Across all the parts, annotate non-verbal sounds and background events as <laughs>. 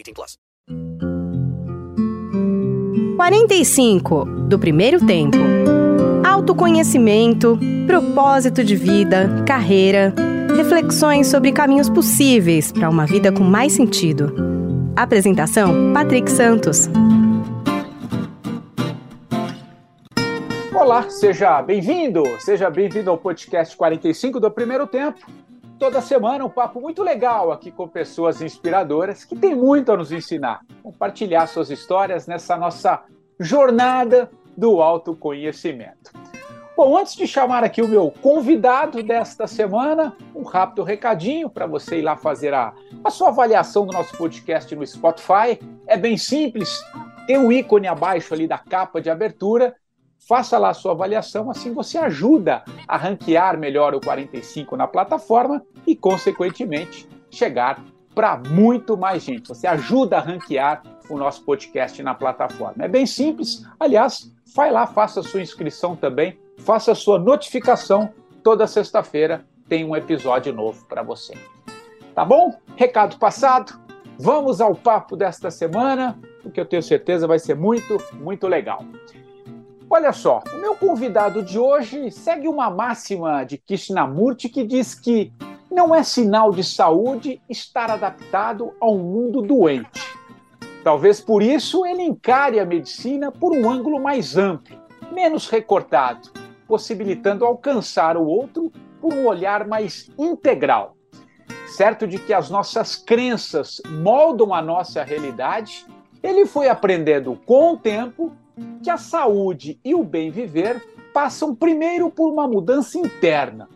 18 plus. 45 do primeiro tempo. Autoconhecimento, propósito de vida, carreira, reflexões sobre caminhos possíveis para uma vida com mais sentido. Apresentação: Patrick Santos. Olá, seja bem-vindo, seja bem-vindo ao podcast 45 do Primeiro Tempo. Toda semana um papo muito legal aqui com pessoas inspiradoras que têm muito a nos ensinar, compartilhar suas histórias nessa nossa jornada do autoconhecimento. Bom, antes de chamar aqui o meu convidado desta semana, um rápido recadinho para você ir lá fazer a, a sua avaliação do nosso podcast no Spotify. É bem simples, tem um ícone abaixo ali da capa de abertura Faça lá a sua avaliação, assim você ajuda a ranquear melhor o 45 na plataforma e, consequentemente, chegar para muito mais gente. Você ajuda a ranquear o nosso podcast na plataforma. É bem simples. Aliás, vai lá, faça sua inscrição também, faça sua notificação. Toda sexta-feira tem um episódio novo para você. Tá bom? Recado passado. Vamos ao papo desta semana, porque eu tenho certeza vai ser muito, muito legal. Olha só, o meu convidado de hoje segue uma máxima de Krishnamurti que diz que não é sinal de saúde estar adaptado a um mundo doente. Talvez por isso ele encare a medicina por um ângulo mais amplo, menos recortado, possibilitando alcançar o outro por um olhar mais integral. Certo de que as nossas crenças moldam a nossa realidade, ele foi aprendendo com o tempo que a saúde e o bem viver passam primeiro por uma mudança interna.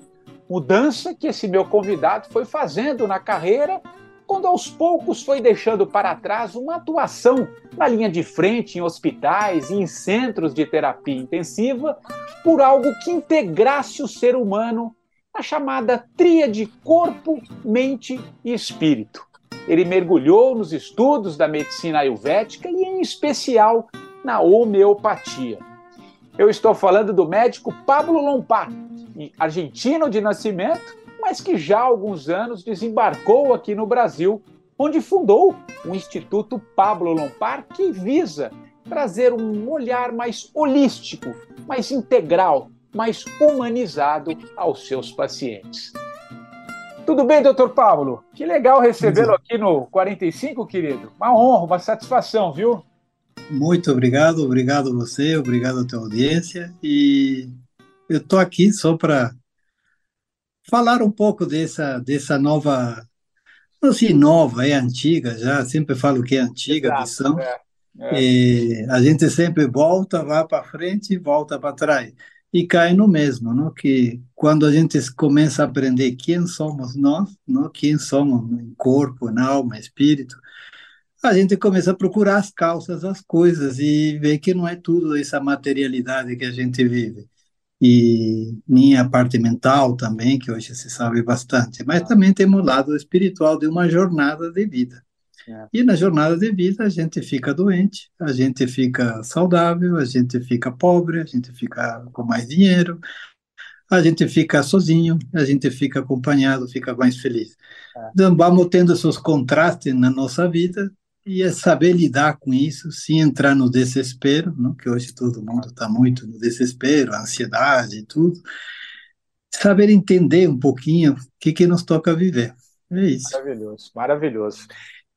Mudança que esse meu convidado foi fazendo na carreira, quando aos poucos foi deixando para trás uma atuação na linha de frente em hospitais e em centros de terapia intensiva por algo que integrasse o ser humano na chamada tríade corpo, mente e espírito. Ele mergulhou nos estudos da medicina ayurvédica e, em especial, na homeopatia. Eu estou falando do médico Pablo Lompar, argentino de nascimento, mas que já há alguns anos desembarcou aqui no Brasil, onde fundou o Instituto Pablo Lompar, que visa trazer um olhar mais holístico, mais integral, mais humanizado aos seus pacientes. Tudo bem, doutor Pablo? Que legal recebê-lo aqui no 45, querido. Uma honra, uma satisfação, viu? Muito obrigado, obrigado a você, obrigado à tua audiência. E eu estou aqui só para falar um pouco dessa, dessa nova, não sei, nova, é antiga já, sempre falo que é antiga Exato, missão. É, é. a gente sempre volta, vai para frente e volta para trás. E cai no mesmo, não? que quando a gente começa a aprender quem somos nós, não? quem somos em corpo, na alma, espírito, a gente começa a procurar as causas das coisas e ver que não é tudo essa materialidade que a gente vive. E nem a parte mental também, que hoje se sabe bastante, mas também temos o lado espiritual de uma jornada de vida. É. E na jornada de vida a gente fica doente, a gente fica saudável, a gente fica pobre, a gente fica com mais dinheiro, a gente fica sozinho, a gente fica acompanhado, fica mais feliz. É. Então vamos tendo esses contrastes na nossa vida e é saber lidar com isso, sem entrar no desespero, não? que hoje todo mundo está muito no desespero, ansiedade e tudo. Saber entender um pouquinho o que, que nos toca viver. É isso. Maravilhoso, maravilhoso.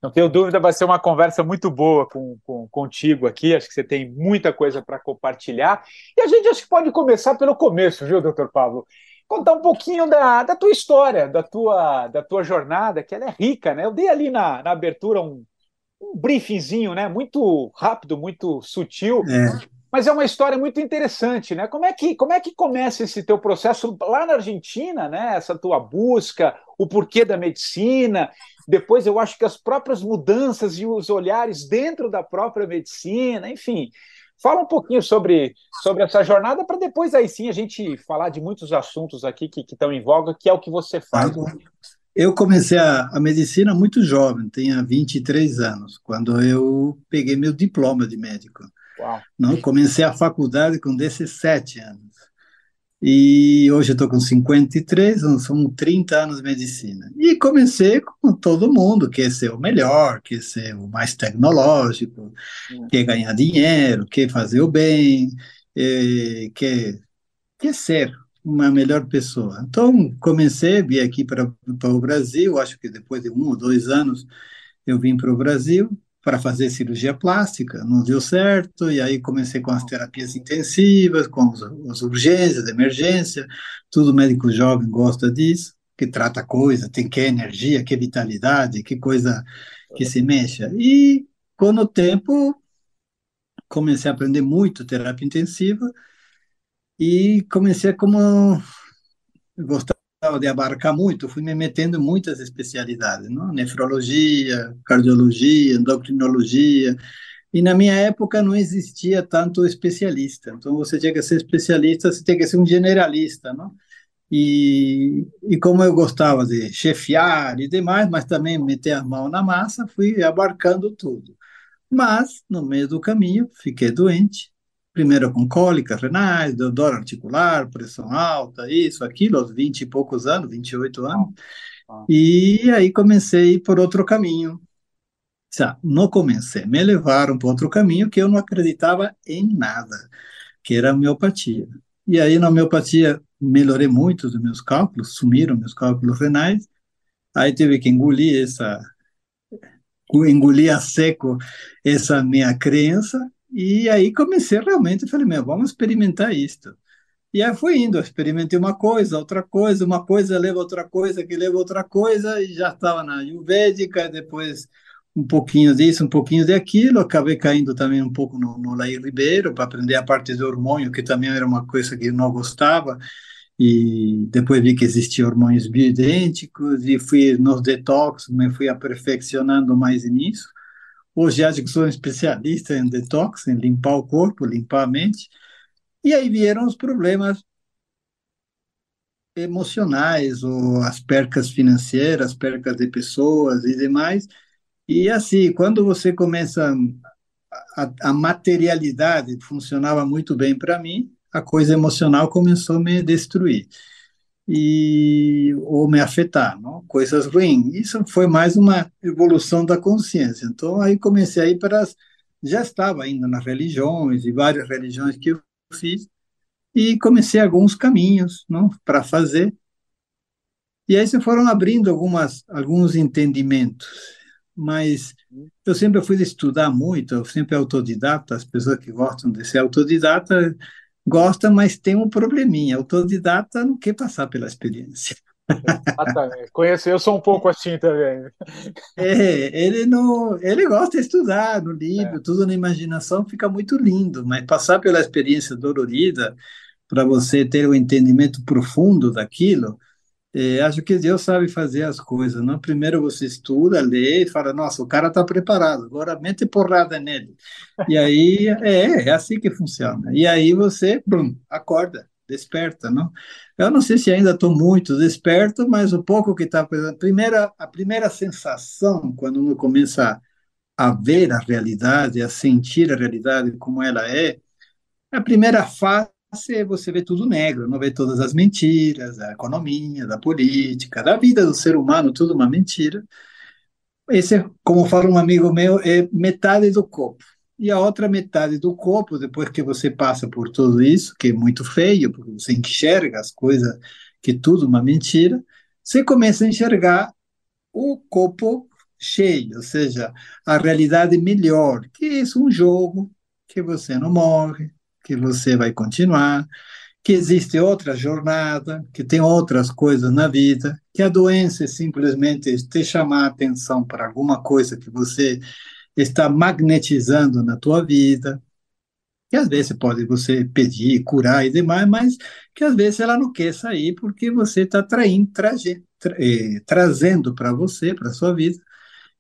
Não tenho dúvida, vai ser uma conversa muito boa com, com contigo aqui. Acho que você tem muita coisa para compartilhar. E a gente acho que pode começar pelo começo, viu, doutor Pablo? Contar um pouquinho da, da tua história, da tua, da tua jornada, que ela é rica, né? Eu dei ali na, na abertura um, um briefingzinho, né? Muito rápido, muito sutil. É. Mas é uma história muito interessante, né? Como é que como é que começa esse teu processo lá na Argentina, né? Essa tua busca, o porquê da medicina. Depois eu acho que as próprias mudanças e os olhares dentro da própria medicina, enfim. Fala um pouquinho sobre, sobre essa jornada para depois aí sim a gente falar de muitos assuntos aqui que, que estão em voga, que é o que você faz. Eu comecei a, a medicina muito jovem, tinha 23 anos, quando eu peguei meu diploma de médico. Uau. Não, comecei a faculdade com 17 anos. E hoje estou com 53, são 30 anos de medicina. E comecei com todo mundo, quer ser o melhor, quer ser o mais tecnológico, hum. quer ganhar dinheiro, quer fazer o bem, é, quer, quer ser uma melhor pessoa. Então, comecei, vim aqui para, o Brasil, acho que depois de um ou dois anos eu vim para o Brasil, para fazer cirurgia plástica, não deu certo, e aí comecei com as terapias intensivas, com as urgências, emergência, tudo médico jovem gosta disso, que trata coisa, tem que energia, que vitalidade, que coisa que se mexa. E com o tempo comecei a aprender muito terapia intensiva e comecei como gostar de abarcar muito, fui me metendo em muitas especialidades, não? nefrologia, cardiologia, endocrinologia, e na minha época não existia tanto especialista, então você tinha que ser especialista, você tinha que ser um generalista, não? E, e como eu gostava de chefiar e demais, mas também meter a mão na massa, fui abarcando tudo. Mas, no meio do caminho, fiquei doente, primeiro com cólicas renais, dor articular, pressão alta, isso, aquilo, aos 20 e poucos anos, 28 anos. Ah. E aí comecei por outro caminho. Não comecei, me levaram para outro caminho que eu não acreditava em nada, que era a homeopatia. E aí na homeopatia melhorei muito os meus cálculos, sumiram meus cálculos renais, aí tive que engolir essa, engolir a seco essa minha crença, e aí comecei realmente, falei, meu, vamos experimentar isto. E aí fui indo, experimentei uma coisa, outra coisa, uma coisa leva outra coisa, que leva outra coisa, e já estava na Ayurvédica, depois um pouquinho disso, um pouquinho daquilo, acabei caindo também um pouco no, no Laí Ribeiro, para aprender a parte do hormônio, que também era uma coisa que eu não gostava, e depois vi que existiam hormônios bioidênticos, e fui nos detox, me fui aperfeiçoando mais nisso, Hoje acho que sou especialista em detox, em limpar o corpo, limpar a mente. E aí vieram os problemas emocionais, ou as percas financeiras, percas de pessoas e demais. E assim, quando você começa a, a materialidade funcionava muito bem para mim, a coisa emocional começou a me destruir e ou me afetar, não? coisas ruins. Isso foi mais uma evolução da consciência. Então aí comecei a ir para as, já estava indo nas religiões e várias religiões que eu fiz e comecei alguns caminhos, não, para fazer. E aí se foram abrindo algumas alguns entendimentos, mas eu sempre fui estudar muito, eu sempre autodidata, as pessoas que gostam de ser autodidata gosta, mas tem um probleminha. Autodidata não quer passar pela experiência. Exatamente. Conheço, eu sou um pouco assim também. É, ele não, ele gosta de estudar no livro, é. tudo na imaginação fica muito lindo, mas passar pela experiência dolorida para você ter o um entendimento profundo daquilo, é, acho que Deus sabe fazer as coisas. Não? Primeiro você estuda, lê e fala: Nossa, o cara está preparado, agora mete porrada nele. E aí é, é assim que funciona. E aí você, brum, acorda. desperta, não? Eu não sei se ainda estou muito desperto, mas o pouco que está... Primeira, a primeira sensação, quando uno começa a ver a realidade, a sentir a realidade como ela é, a primeira fase é você ver tudo negro, não vê todas as mentiras, da economia, da política, da vida do ser humano, tudo uma mentira. Esse, como fala um amigo meu, é metade do copo. E a outra metade do copo, depois que você passa por tudo isso, que é muito feio, porque você enxerga as coisas, que tudo uma mentira, você começa a enxergar o copo cheio, ou seja, a realidade melhor, que é um jogo, que você não morre, que você vai continuar, que existe outra jornada, que tem outras coisas na vida, que a doença é simplesmente te chamar a atenção para alguma coisa que você está magnetizando na tua vida, que às vezes pode você pedir, curar e demais, mas que às vezes ela não quer sair porque você está traindo, tra, eh, trazendo para você, para sua vida,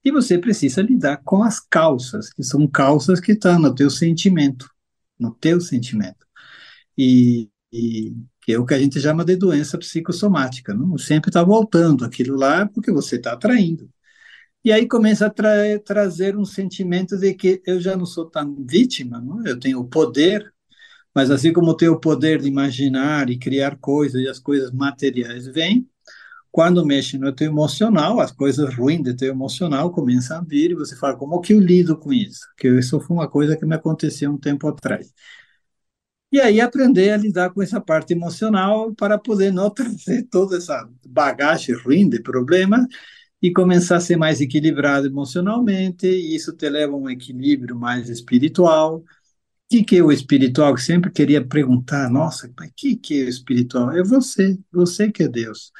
e você precisa lidar com as calças, que são calças que estão no teu sentimento no teu sentimento. E, e que é o que a gente chama de doença psicossomática. Não? Sempre está voltando aquilo lá porque você está atraindo. E aí começa a tra trazer um sentimento de que eu já não sou tão vítima, não? eu tenho o poder, mas assim como eu tenho o poder de imaginar e criar coisas e as coisas materiais vêm, quando mexe no teu emocional, as coisas ruins do teu emocional começam a vir e você fala, como que eu lido com isso? Que isso foi uma coisa que me aconteceu um tempo atrás. E aí aprender a lidar com essa parte emocional para poder não <laughs> trazer toda essa bagagem ruim de problemas e começar a ser mais equilibrado emocionalmente, e isso te leva a um equilíbrio mais espiritual. O que, que é o espiritual? Eu sempre queria perguntar, nossa, o que, que é o espiritual? É você, você que é Deus.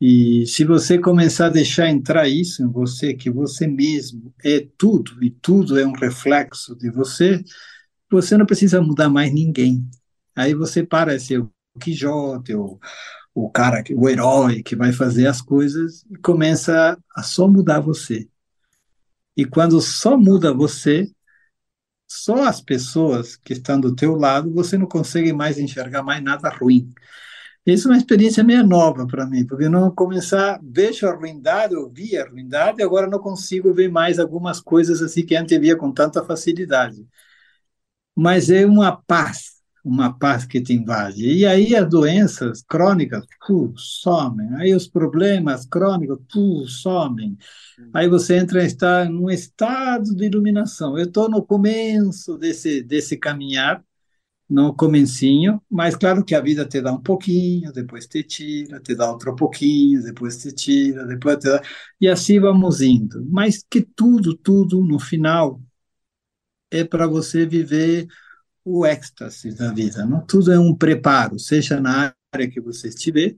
E se você começar a deixar entrar isso em você, que você mesmo é tudo, e tudo é um reflexo de você, você não precisa mudar mais ninguém. Aí você para de ser o Quijote, o, o cara, o herói que vai fazer as coisas, e começa a só mudar você. E quando só muda você, só as pessoas que estão do teu lado, você não consegue mais enxergar mais nada ruim. Isso é uma experiência meio nova para mim, porque não começar, vejo a ruindade, eu vi a ruindade, agora não consigo ver mais algumas coisas assim que antes via com tanta facilidade. Mas é uma paz, uma paz que te invade. E aí as doenças crônicas, puh, somem. Aí os problemas crônicos, puh, somem. Aí você entra em estar num estado de iluminação. Eu estou no começo desse, desse caminhar, no comecinho, mas claro que a vida te dá um pouquinho, depois te tira, te dá outro pouquinho, depois te tira, depois te dá, e assim vamos indo. Mas que tudo, tudo no final é para você viver o êxtase da vida, não? Tudo é um preparo, seja na área que você estiver,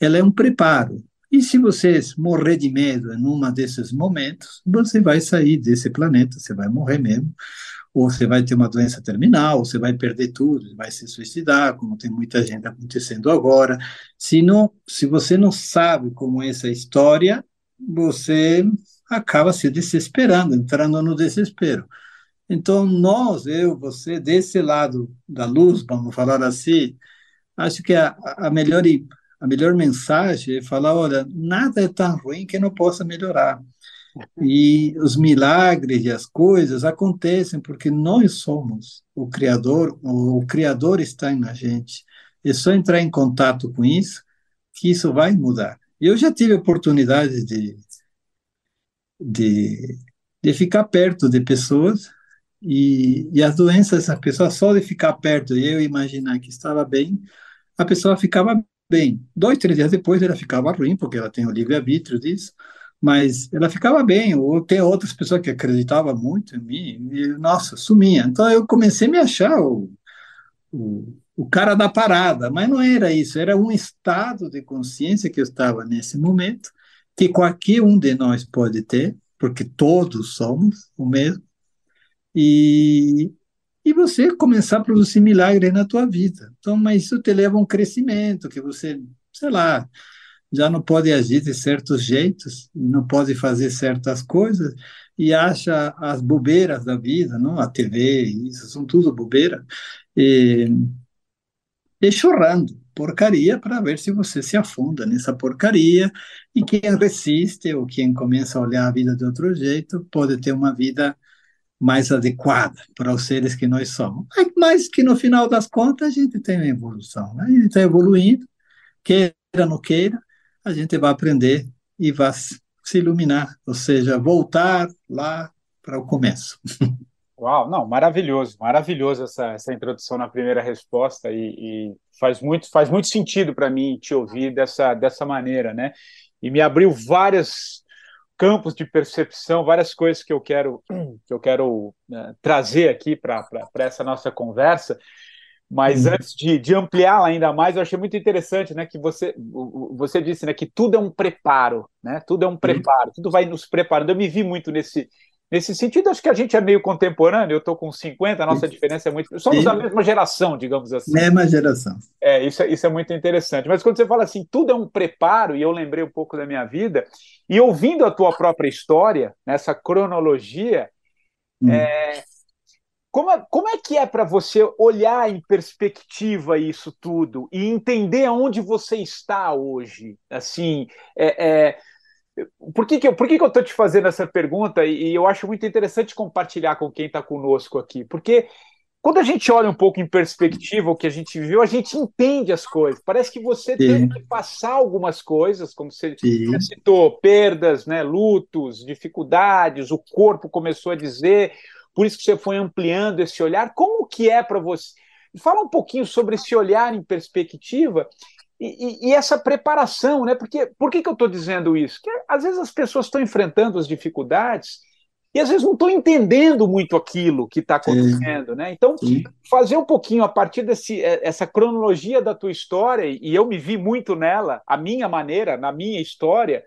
ela é um preparo. E se você morrer de medo em um desses momentos, você vai sair desse planeta, você vai morrer mesmo ou você vai ter uma doença terminal, você vai perder tudo, vai se suicidar, como tem muita gente acontecendo agora. Se não, se você não sabe como é essa história, você acaba se desesperando, entrando no desespero. Então, nós, eu, você, desse lado da luz, vamos falar assim, acho que a, a melhor a melhor mensagem é falar, olha, nada é tão ruim que não possa melhorar. E os milagres e as coisas acontecem porque nós somos o Criador, o Criador está na gente. É só entrar em contato com isso que isso vai mudar. Eu já tive oportunidade de, de, de ficar perto de pessoas e, e as doenças, a pessoa só de ficar perto e eu imaginar que estava bem, a pessoa ficava bem. Dois, três dias depois ela ficava ruim, porque ela tem o livre-arbítrio disso mas ela ficava bem, ou tem outras pessoas que acreditavam muito em mim, e, nossa, sumia. Então eu comecei a me achar o, o, o cara da parada, mas não era isso, era um estado de consciência que eu estava nesse momento, que qualquer um de nós pode ter, porque todos somos o mesmo, e, e você começar a produzir milagre na tua vida. Então, mas isso te leva a um crescimento, que você, sei lá, já não pode agir de certos jeitos, não pode fazer certas coisas e acha as bobeiras da vida, não? A TV, isso são tudo bobeira. E, enxurrando porcaria para ver se você se afunda nessa porcaria e quem resiste ou quem começa a olhar a vida de outro jeito pode ter uma vida mais adequada para os seres que nós somos. Mas que no final das contas a gente tem uma evolução, né? a gente está evoluindo, queira ou não queira, a gente vai aprender e vai se iluminar, ou seja, voltar lá para o começo. Uau, não, maravilhoso, maravilhoso essa, essa introdução na primeira resposta e, e faz muito faz muito sentido para mim te ouvir dessa dessa maneira, né? E me abriu vários campos de percepção, várias coisas que eu quero que eu quero né, trazer aqui para essa nossa conversa. Mas uhum. antes de, de ampliá-la ainda mais, eu achei muito interessante, né, que você você disse, né, que tudo é um preparo, né? Tudo é um preparo, tudo vai nos preparando. Eu me vi muito nesse Nesse sentido, acho que a gente é meio contemporâneo, eu estou com 50, a nossa diferença é muito. Somos da mesma geração, digamos assim. Mesma geração. É, isso, é, isso é muito interessante. Mas quando você fala assim, tudo é um preparo, e eu lembrei um pouco da minha vida, e ouvindo a tua própria história, nessa cronologia, hum. é, como, é, como é que é para você olhar em perspectiva isso tudo e entender aonde você está hoje? Assim, é, é por que, que, eu, por que, que eu estou te fazendo essa pergunta? E, e eu acho muito interessante compartilhar com quem está conosco aqui, porque quando a gente olha um pouco em perspectiva o que a gente viveu, a gente entende as coisas. Parece que você teve que passar algumas coisas, como você, você citou, perdas, né, lutos, dificuldades, o corpo começou a dizer, por isso que você foi ampliando esse olhar. Como que é para você? Fala um pouquinho sobre esse olhar em perspectiva e, e, essa preparação, né? Porque por que, que eu estou dizendo isso? Que às vezes as pessoas estão enfrentando as dificuldades e às vezes não estão entendendo muito aquilo que está acontecendo, Sim. né? Então, Sim. fazer um pouquinho a partir desse é, essa cronologia da tua história e eu me vi muito nela, a minha maneira, na minha história,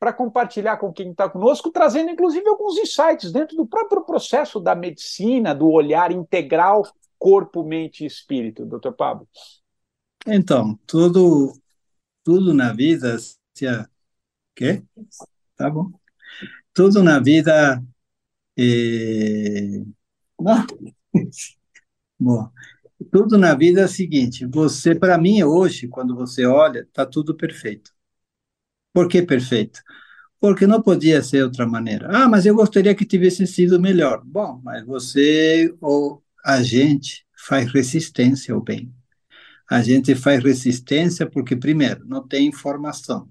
para compartilhar com quem está conosco, trazendo inclusive alguns insights dentro do próprio processo da medicina, do olhar integral corpo, mente e espírito, doutor Pablo. Então, tudo, tudo na vida, se a, quê? Tá bom. Tudo na vida é... <laughs> bom, tudo na vida é o seguinte, você, para mim, hoje, quando você olha, tá tudo perfeito. Por que perfeito? Porque não podia ser outra maneira. Ah, mas eu gostaria que tivesse sido melhor. Bom, mas você ou a gente faz resistência ao bem a gente faz resistência porque, primeiro, não tem informação.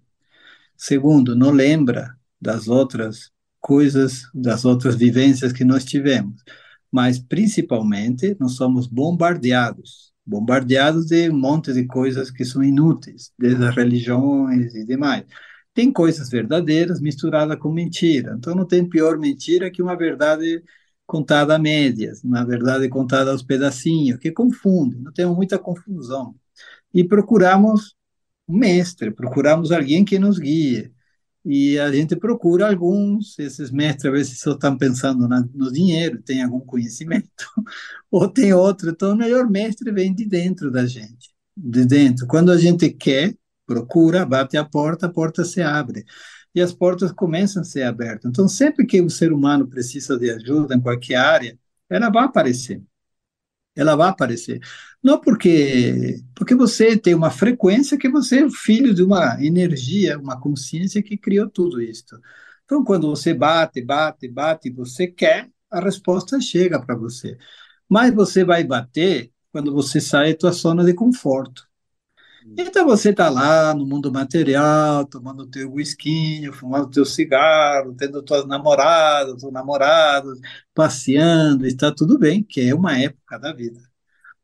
Segundo, não lembra das outras coisas, das outras vivências que nós tivemos. Mas, principalmente, nós somos bombardeados bombardeados de um monte de coisas que são inúteis, desde as religiões e demais. Tem coisas verdadeiras misturadas com mentira. Então, não tem pior mentira que uma verdade contada a médias, na verdade contada aos pedacinhos, que confunde, não temos muita confusão. E procuramos um mestre, procuramos alguém que nos guie. E a gente procura alguns, esses mestres às vezes só estão pensando na, no dinheiro, tem algum conhecimento, <laughs> ou tem outro. Então, o melhor mestre vem de dentro da gente, de dentro. Quando a gente quer, procura, bate a porta, a porta se abre e as portas começam a ser abertas. Então, sempre que o ser humano precisa de ajuda em qualquer área, ela vai aparecer. Ela vai aparecer. Não porque porque você tem uma frequência que você é filho de uma energia, uma consciência que criou tudo isso. Então, quando você bate, bate, bate, você quer, a resposta chega para você. Mas você vai bater quando você sai da sua zona de conforto. Então você está lá no mundo material, tomando teu whisky, fumando teu cigarro, tendo tuas namoradas ou namorados, passeando, está tudo bem, que é uma época da vida,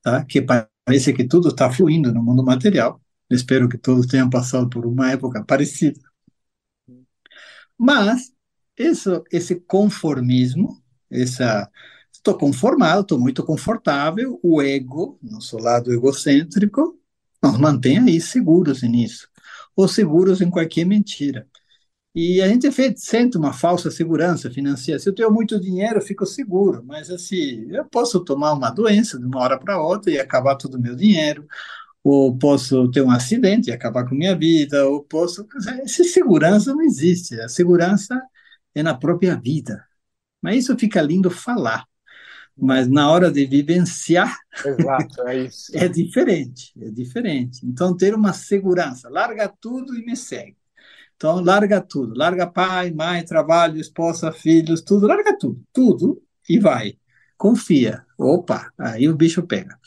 tá? Que parece que tudo está fluindo no mundo material. espero que todos tenham passado por uma época parecida. Mas isso, esse conformismo, essa estou conformado, estou muito confortável, o ego, nosso lado egocêntrico, nos mantém aí seguros nisso, ou seguros em qualquer mentira. E a gente sente uma falsa segurança financeira. Se eu tenho muito dinheiro, eu fico seguro, mas assim, eu posso tomar uma doença de uma hora para outra e acabar todo o meu dinheiro, ou posso ter um acidente e acabar com minha vida, ou posso. Essa segurança não existe. A segurança é na própria vida. Mas isso fica lindo falar. Mas na hora de vivenciar Exato, é isso. <laughs> é diferente, é diferente. Então ter uma segurança, larga tudo e me segue. Então larga tudo, larga pai, mãe, trabalho, esposa, filhos, tudo, larga tudo, tudo e vai. Confia. Opa, aí o bicho pega.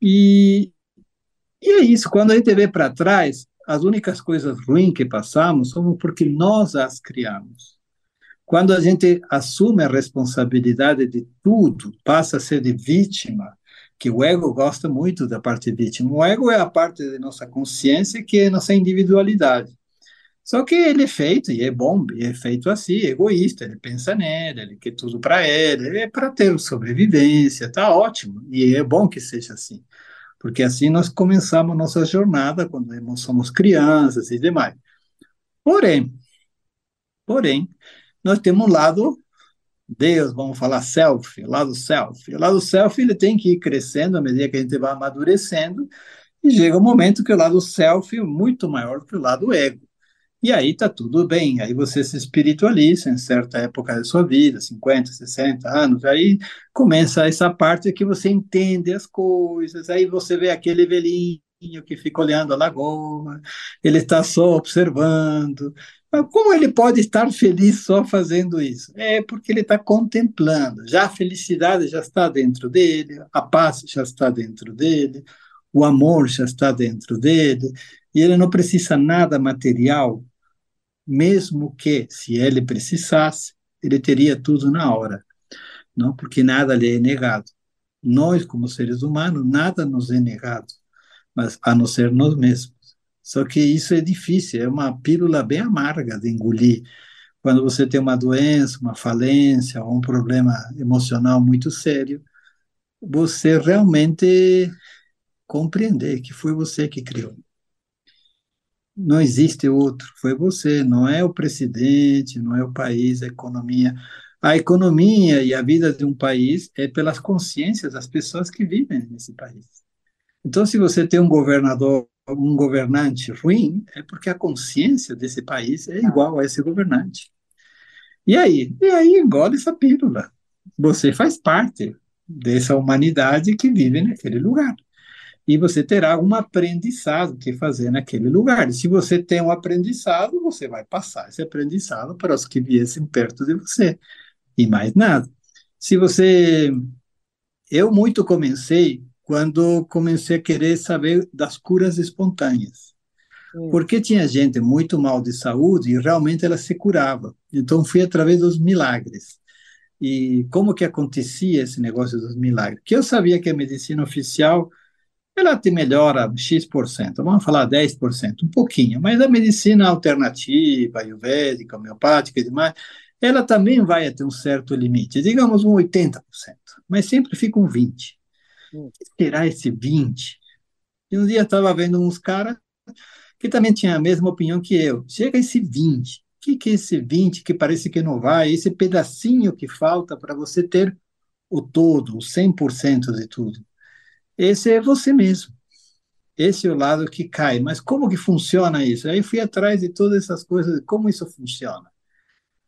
E, e é isso, quando a gente vê para trás, as únicas coisas ruins que passamos são porque nós as criamos. Quando a gente assume a responsabilidade de tudo, passa a ser de vítima, que o ego gosta muito da parte vítima. O ego é a parte da nossa consciência que é nossa individualidade. Só que ele é feito, e é bom, e é feito assim, egoísta, ele pensa nele, ele quer tudo para ele, é para ter sobrevivência, tá ótimo, e é bom que seja assim, porque assim nós começamos nossa jornada quando somos crianças e demais. Porém, porém, nós temos um lado Deus, vamos falar self, lado self. O lado self ele tem que ir crescendo à medida que a gente vai amadurecendo, e chega um momento que o lado self é muito maior que o lado ego. E aí tá tudo bem, aí você se espiritualiza em certa época da sua vida, 50, 60 anos, aí começa essa parte que você entende as coisas, aí você vê aquele velhinho que fica olhando a lagoa, ele está só observando. Mas como ele pode estar feliz só fazendo isso? É porque ele está contemplando. Já a felicidade já está dentro dele, a paz já está dentro dele, o amor já está dentro dele, e ele não precisa nada material mesmo que, se ele precisasse, ele teria tudo na hora, não? Porque nada lhe é negado. Nós, como seres humanos, nada nos é negado, mas a não ser nós mesmos. Só que isso é difícil, é uma pílula bem amarga de engolir. Quando você tem uma doença, uma falência ou um problema emocional muito sério, você realmente compreender que foi você que criou não existe outro, foi você, não é o presidente, não é o país, a economia. A economia e a vida de um país é pelas consciências das pessoas que vivem nesse país. Então, se você tem um governador, um governante ruim, é porque a consciência desse país é igual a esse governante. E aí? E aí engole essa pílula. Você faz parte dessa humanidade que vive naquele lugar e você terá um aprendizado que fazer naquele lugar. E se você tem um aprendizado, você vai passar esse aprendizado para os que viessem perto de você, e mais nada. Se você. Eu muito comecei quando comecei a querer saber das curas espontâneas. Porque tinha gente muito mal de saúde e realmente ela se curava. Então fui através dos milagres. E como que acontecia esse negócio dos milagres? Que eu sabia que a medicina oficial ela te melhora X%, vamos falar 10%, um pouquinho, mas a medicina alternativa, ayurvédica, homeopática e demais, ela também vai até um certo limite, digamos um 80%, mas sempre fica um 20%. Hum. Será esse 20%? E um dia estava vendo uns caras que também tinham a mesma opinião que eu. Chega esse 20%. O que, que é esse 20% que parece que não vai? Esse pedacinho que falta para você ter o todo, o 100% de tudo. Esse é você mesmo. Esse é o lado que cai. Mas como que funciona isso? Aí fui atrás de todas essas coisas, como isso funciona.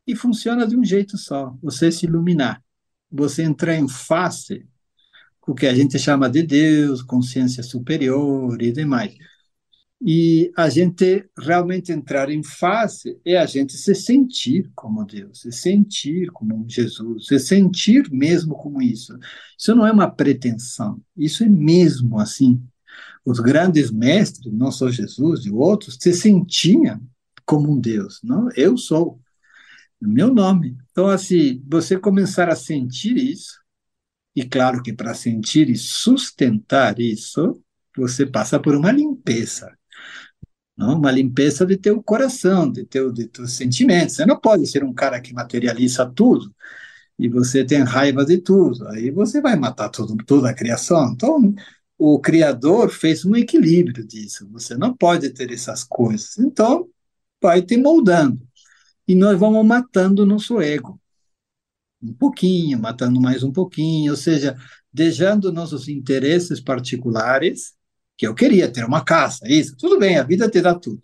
E funciona de um jeito só: você se iluminar, você entrar em face o que a gente chama de Deus, consciência superior e demais. E a gente realmente entrar em face é a gente se sentir como Deus, se sentir como Jesus, se sentir mesmo como isso. Isso não é uma pretensão, isso é mesmo assim. Os grandes mestres, não só Jesus e outros, se sentiam como um Deus. Não, eu sou, meu nome. Então, assim, você começar a sentir isso, e claro que para sentir e sustentar isso, você passa por uma limpeza não? uma limpeza de teu coração, de teu de teus sentimentos. Você não pode ser um cara que materializa tudo e você tem raiva de tudo. Aí você vai matar tudo, toda a criação. Então, o Criador fez um equilíbrio disso. Você não pode ter essas coisas. Então, vai te moldando. E nós vamos matando o nosso ego. Um pouquinho, matando mais um pouquinho, ou seja, deixando nossos interesses particulares que eu queria ter uma casa, isso, tudo bem, a vida te dá tudo.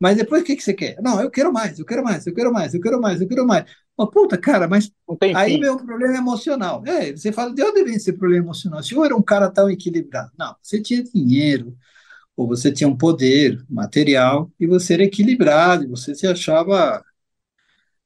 Mas depois o que, que você quer? Não, eu quero mais, eu quero mais, eu quero mais, eu quero mais, eu quero mais. Mas, puta, cara, mas aí fim. vem um problema emocional. É, você fala, de onde vem esse problema emocional? Se eu era um cara tão equilibrado. Não, você tinha dinheiro, ou você tinha um poder material, e você era equilibrado, e você se achava.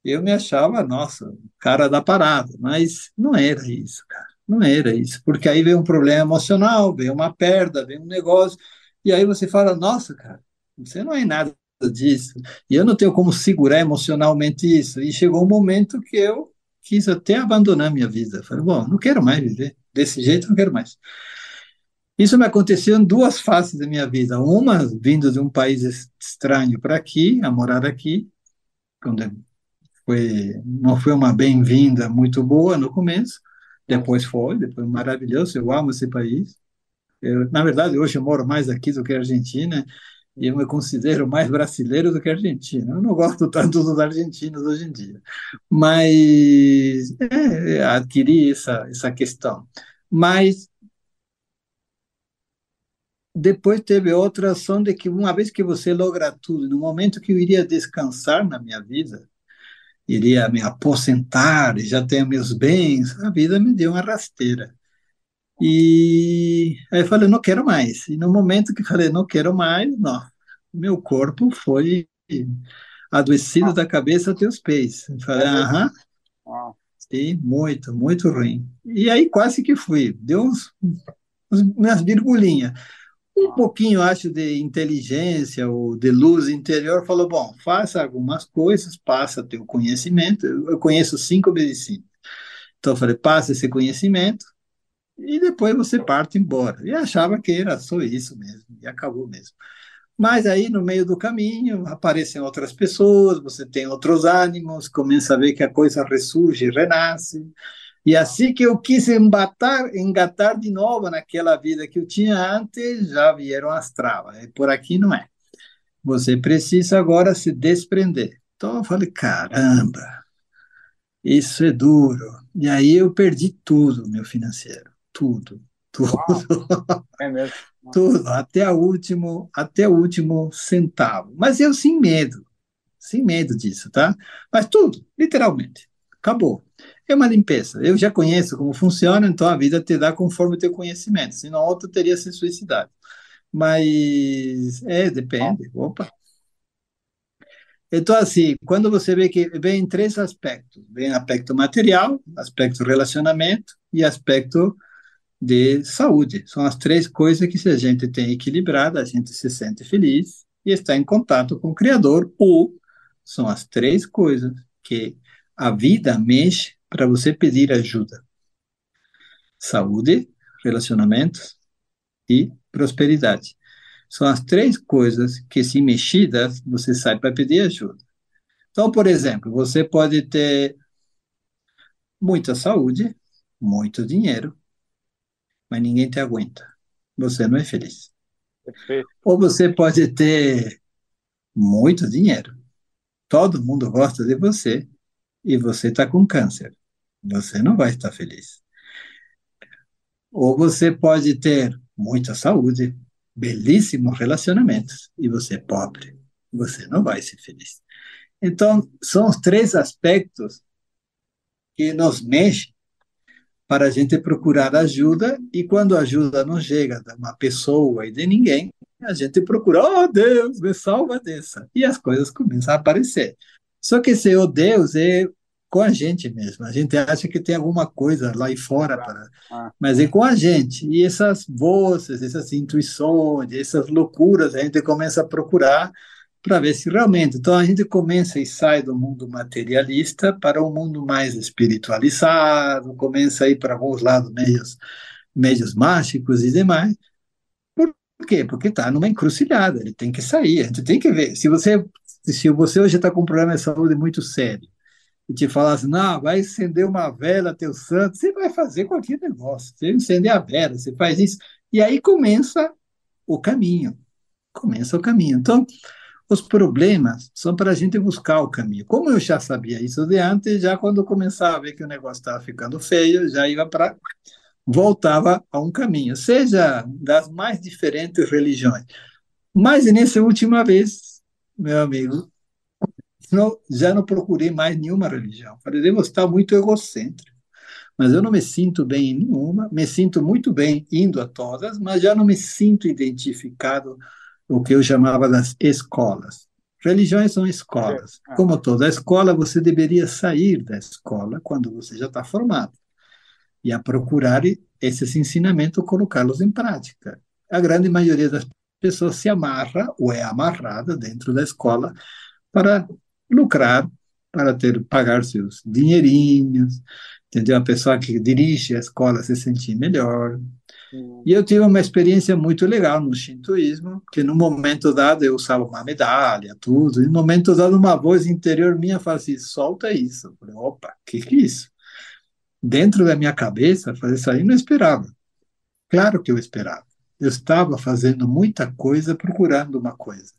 Eu me achava, nossa, cara da parada, mas não era isso, cara. Não era isso, porque aí vem um problema emocional, vem uma perda, vem um negócio, e aí você fala, nossa, cara, você não é nada disso, e eu não tenho como segurar emocionalmente isso. E chegou um momento que eu quis até abandonar minha vida. Falei, bom, não quero mais viver desse jeito, não quero mais. Isso me aconteceu em duas fases da minha vida. Uma, vindo de um país estranho para aqui, a morar aqui, quando foi, não foi uma bem-vinda muito boa no começo, depois foi, depois maravilhoso, eu amo esse país. Eu, na verdade, hoje eu moro mais aqui do que Argentina, e eu me considero mais brasileiro do que argentino. Eu não gosto tanto dos argentinos hoje em dia, mas é, é, adquiri essa, essa questão. Mas depois teve outra ação de que uma vez que você logra tudo, no momento que eu iria descansar na minha vida, iria me aposentar, já tenho meus bens, a vida me deu uma rasteira. E aí eu falei, não quero mais. E no momento que falei, não quero mais, não. Meu corpo foi adoecido ah. da cabeça até os pés. Eu falei, aham. Ah. Sim, muito, muito ruim. E aí quase que fui. Deu uns, uns, umas virgulinhas. Um pouquinho, acho, de inteligência ou de luz interior, falou, bom, faça algumas coisas, passa teu conhecimento. Eu conheço cinco medicinas. Então, eu falei, passa esse conhecimento, e depois você parte embora. E achava que era só isso mesmo, e acabou mesmo. Mas aí, no meio do caminho, aparecem outras pessoas, você tem outros ânimos, começa a ver que a coisa ressurge, renasce. E assim que eu quis embatar, engatar de novo naquela vida que eu tinha antes, já vieram as travas. E por aqui não é. Você precisa agora se desprender. Então eu falei, caramba, isso é duro. E aí eu perdi tudo, meu financeiro tudo, tudo. É mesmo. <laughs> tudo, até o último, até o último centavo. Mas eu sem medo, sem medo disso, tá? Mas tudo, literalmente, acabou. É uma limpeza. Eu já conheço como funciona, então a vida te dá conforme o teu conhecimento. Senão outro teria se suicidado. Mas é, depende. Opa. Então, assim, quando você vê que vem três aspectos: vem aspecto material, aspecto relacionamento e aspecto de saúde. São as três coisas que, se a gente tem equilibrado, a gente se sente feliz e está em contato com o Criador, ou são as três coisas que a vida mexe para você pedir ajuda: saúde, relacionamentos e prosperidade. São as três coisas que, se mexidas, você sai para pedir ajuda. Então, por exemplo, você pode ter muita saúde, muito dinheiro, mas ninguém te aguenta. Você não é feliz. Perfeito. Ou você pode ter muito dinheiro. Todo mundo gosta de você e você está com câncer. Você não vai estar feliz. Ou você pode ter muita saúde, belíssimos relacionamentos e você é pobre. Você não vai ser feliz. Então, são os três aspectos que nos mexem para a gente procurar ajuda, e quando a ajuda não chega de uma pessoa e de ninguém, a gente procura, oh Deus, me salva dessa. E as coisas começam a aparecer. Só que esse oh Deus é com a gente mesmo. A gente acha que tem alguma coisa lá e fora, para... Ah. mas é com a gente. E essas vozes, essas intuições, essas loucuras, a gente começa a procurar para ver se realmente. Então a gente começa e sai do mundo materialista para um mundo mais espiritualizado, começa a ir para alguns lados meios, meios mágicos e demais. Por quê? Porque está numa encruzilhada, ele tem que sair, a gente tem que ver. Se você, se você hoje está com um problema de saúde muito sério, e te falar assim, não, vai acender uma vela, teu santo, você vai fazer qualquer negócio, você acende a vela, você faz isso, e aí começa o caminho, começa o caminho. Então, os problemas são para a gente buscar o caminho. Como eu já sabia isso de antes, já quando começava a ver que o negócio estava ficando feio, já ia para voltava a um caminho, seja das mais diferentes religiões. Mas nessa última vez meu amigo, não, já não procurei mais nenhuma religião. Falei, devo estar muito egocêntrico, mas eu não me sinto bem em nenhuma, me sinto muito bem indo a todas, mas já não me sinto identificado o que eu chamava das escolas. Religiões são escolas. É, é. Como toda escola, você deveria sair da escola quando você já está formado e a procurar esses ensinamentos, colocá-los em prática. A grande maioria das pessoas se amarra ou é amarrada dentro da escola para lucrar, para ter pagar seus dinheirinhos, entendeu? A pessoa que dirige a escola se sentir melhor, e eu tive uma experiência muito legal no shintoísmo, que no momento dado eu usava uma medalha, tudo, e no momento dado uma voz interior minha falou assim, solta isso. Eu falei, opa, que que é isso? Dentro da minha cabeça, fazer isso aí não esperava. Claro que eu esperava. Eu estava fazendo muita coisa, procurando uma coisa.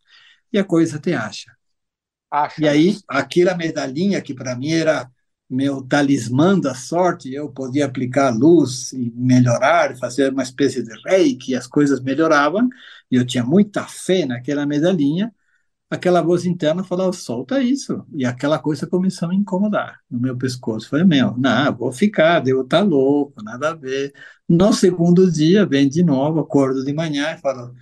E a coisa te acha. Acha. E aí, aquela medalhinha que para mim era meu talismã da sorte, eu podia aplicar luz e melhorar, fazer uma espécie de reiki, as coisas melhoravam, e eu tinha muita fé naquela medalhinha, aquela voz interna falava, solta isso, e aquela coisa começou a me incomodar no meu pescoço, falei, meu, não, vou ficar, devo estar tá louco, nada a ver. No segundo dia, vem de novo, acordo de manhã e falo,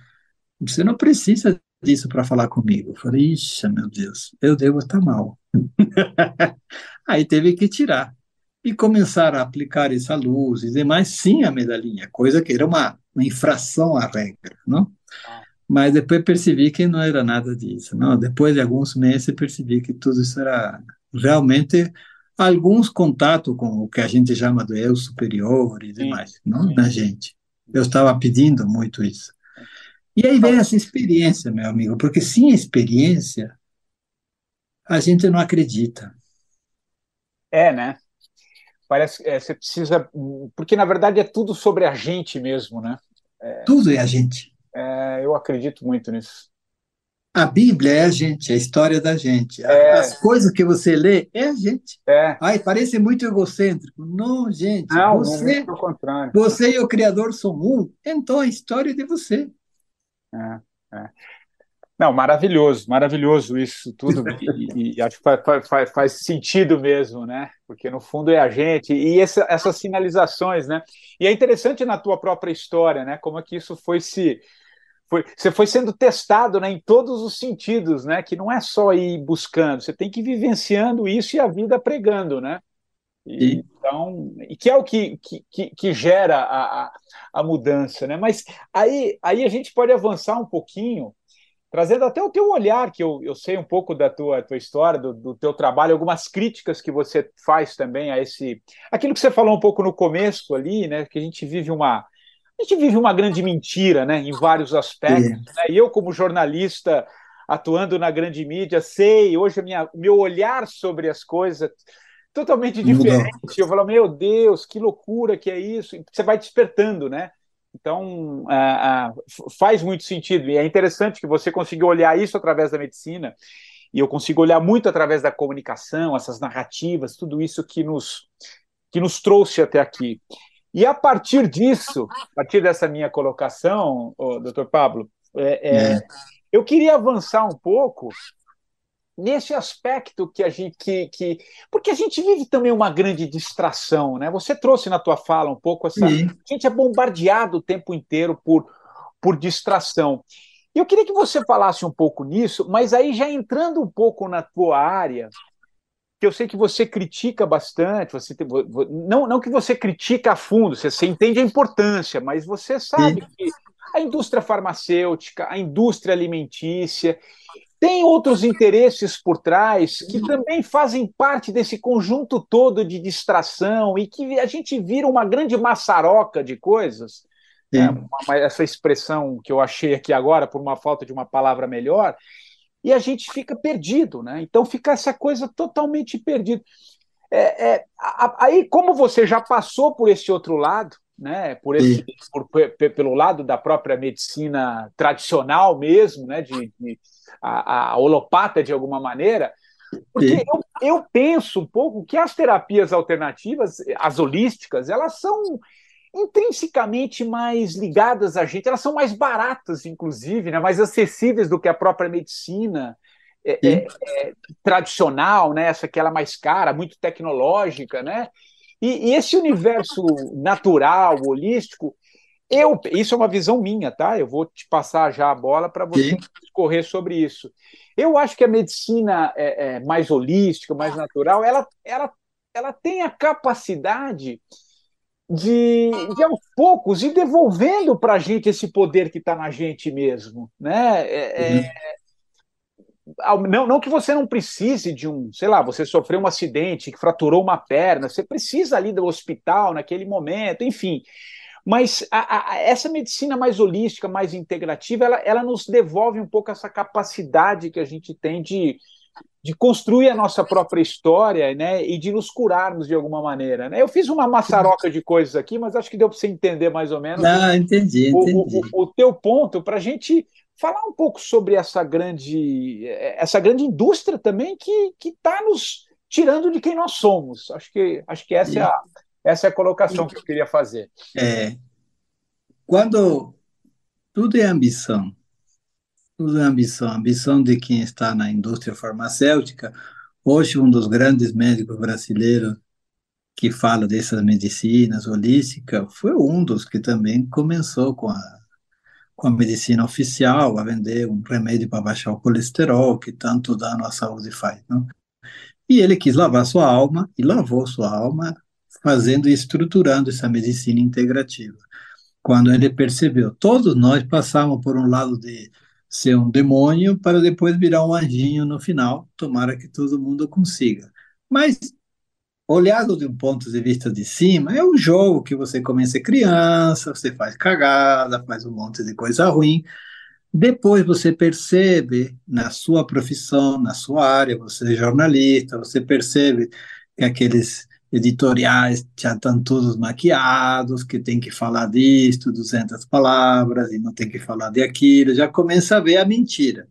você não precisa disso para falar comigo. Eu falei, ixi, meu Deus, eu devo estar tá mal. <laughs> Aí teve que tirar. E começar a aplicar essa luz e demais, sim, a medalhinha, coisa que era uma, uma infração à regra, não? Mas depois percebi que não era nada disso, não? Depois de alguns meses percebi que tudo isso era realmente alguns contatos com o que a gente chama do eu superior e demais, sim, não? Sim. Na gente. Eu estava pedindo muito isso. E aí vem essa experiência, meu amigo, porque sem experiência a gente não acredita. É, né? Parece que é, você precisa. Porque, na verdade, é tudo sobre a gente mesmo, né? É, tudo é a gente. É, eu acredito muito nisso. A Bíblia é a gente, é a história da gente. É. As coisas que você lê é a gente. É. Ai, parece muito egocêntrico. Não, gente. Não, você, não, contrário. Você e o Criador são um, então a história é de você. É, é. Não, maravilhoso, maravilhoso isso tudo, <laughs> e, e acho que faz, faz, faz, sentido mesmo, né? Porque no fundo é a gente, e essa, essas sinalizações, né? E é interessante na tua própria história, né? Como é que isso foi se. Foi, você foi sendo testado né, em todos os sentidos, né? Que não é só ir buscando, você tem que ir vivenciando isso e a vida pregando, né? E, então, e que é o que, que, que gera a, a, a mudança, né? Mas aí, aí a gente pode avançar um pouquinho trazendo até o teu olhar, que eu, eu sei um pouco da tua, tua história, do, do, teu trabalho, algumas críticas que você faz também a esse. Aquilo que você falou um pouco no começo ali, né? Que a gente vive uma. A gente vive uma grande mentira, né? Em vários aspectos. Né, e eu, como jornalista, atuando na grande mídia, sei, hoje minha, o meu olhar sobre as coisas totalmente diferente. Eu falo, meu Deus, que loucura que é isso. Você vai despertando, né? Então, faz muito sentido. E é interessante que você conseguiu olhar isso através da medicina, e eu consigo olhar muito através da comunicação, essas narrativas, tudo isso que nos, que nos trouxe até aqui. E a partir disso, a partir dessa minha colocação, doutor Pablo, é, é, é. eu queria avançar um pouco nesse aspecto que a gente que, que porque a gente vive também uma grande distração, né? Você trouxe na tua fala um pouco essa a gente é bombardeado o tempo inteiro por por distração. Eu queria que você falasse um pouco nisso, mas aí já entrando um pouco na tua área, que eu sei que você critica bastante, você tem, não, não que você critica a fundo, você, você entende a importância, mas você sabe que a indústria farmacêutica, a indústria alimentícia tem outros interesses por trás que também fazem parte desse conjunto todo de distração e que a gente vira uma grande maçaroca de coisas. É, uma, essa expressão que eu achei aqui agora, por uma falta de uma palavra melhor, e a gente fica perdido, né? Então fica essa coisa totalmente perdida. É, é, aí, como você já passou por esse outro lado, né, por esse, por, pelo lado da própria medicina tradicional mesmo, né, de, de a, a holopata de alguma maneira, porque eu, eu, penso um pouco que as terapias alternativas, as holísticas, elas são intrinsecamente mais ligadas a gente, elas são mais baratas, inclusive, né, mais acessíveis do que a própria medicina. é, é, é, tradicional, né? Essa aquela mais cara, muito tecnológica, né? E, e, esse universo natural, holístico, eu, isso é uma visão minha, tá? Eu vou te passar já a bola para você correr sobre isso. Eu acho que a medicina é, é, mais holística, mais natural, ela, ela, ela tem a capacidade de, de aos poucos ir devolvendo para a gente esse poder que está na gente mesmo, né? É, uhum não, não que você não precise de um, sei lá, você sofreu um acidente que fraturou uma perna, você precisa ali do hospital naquele momento, enfim. Mas a, a, essa medicina mais holística, mais integrativa, ela, ela nos devolve um pouco essa capacidade que a gente tem de, de construir a nossa própria história né, e de nos curarmos de alguma maneira. Né? Eu fiz uma maçaroca de coisas aqui, mas acho que deu para você entender mais ou menos. Não, entendi, entendi. O, o, o teu ponto para a gente falar um pouco sobre essa grande, essa grande indústria também que está nos tirando de quem nós somos. Acho que, acho que essa, é a, essa é a colocação que eu queria fazer. É, quando tudo é ambição, tudo é ambição, ambição de quem está na indústria farmacêutica. Hoje, um dos grandes médicos brasileiros que fala dessas medicinas holísticas foi um dos que também começou com a com a medicina oficial a vender um remédio para baixar o colesterol, que tanto dano à saúde faz. Não? E ele quis lavar sua alma, e lavou sua alma, fazendo e estruturando essa medicina integrativa. Quando ele percebeu, todos nós passamos por um lado de ser um demônio para depois virar um anjinho no final, tomara que todo mundo consiga. Mas olhado de um ponto de vista de cima, é um jogo que você começa criança, você faz cagada, faz um monte de coisa ruim. Depois você percebe na sua profissão, na sua área, você é jornalista, você percebe que aqueles editoriais já estão todos maquiados, que tem que falar disto, 200 palavras, e não tem que falar de aquilo, já começa a ver a mentira.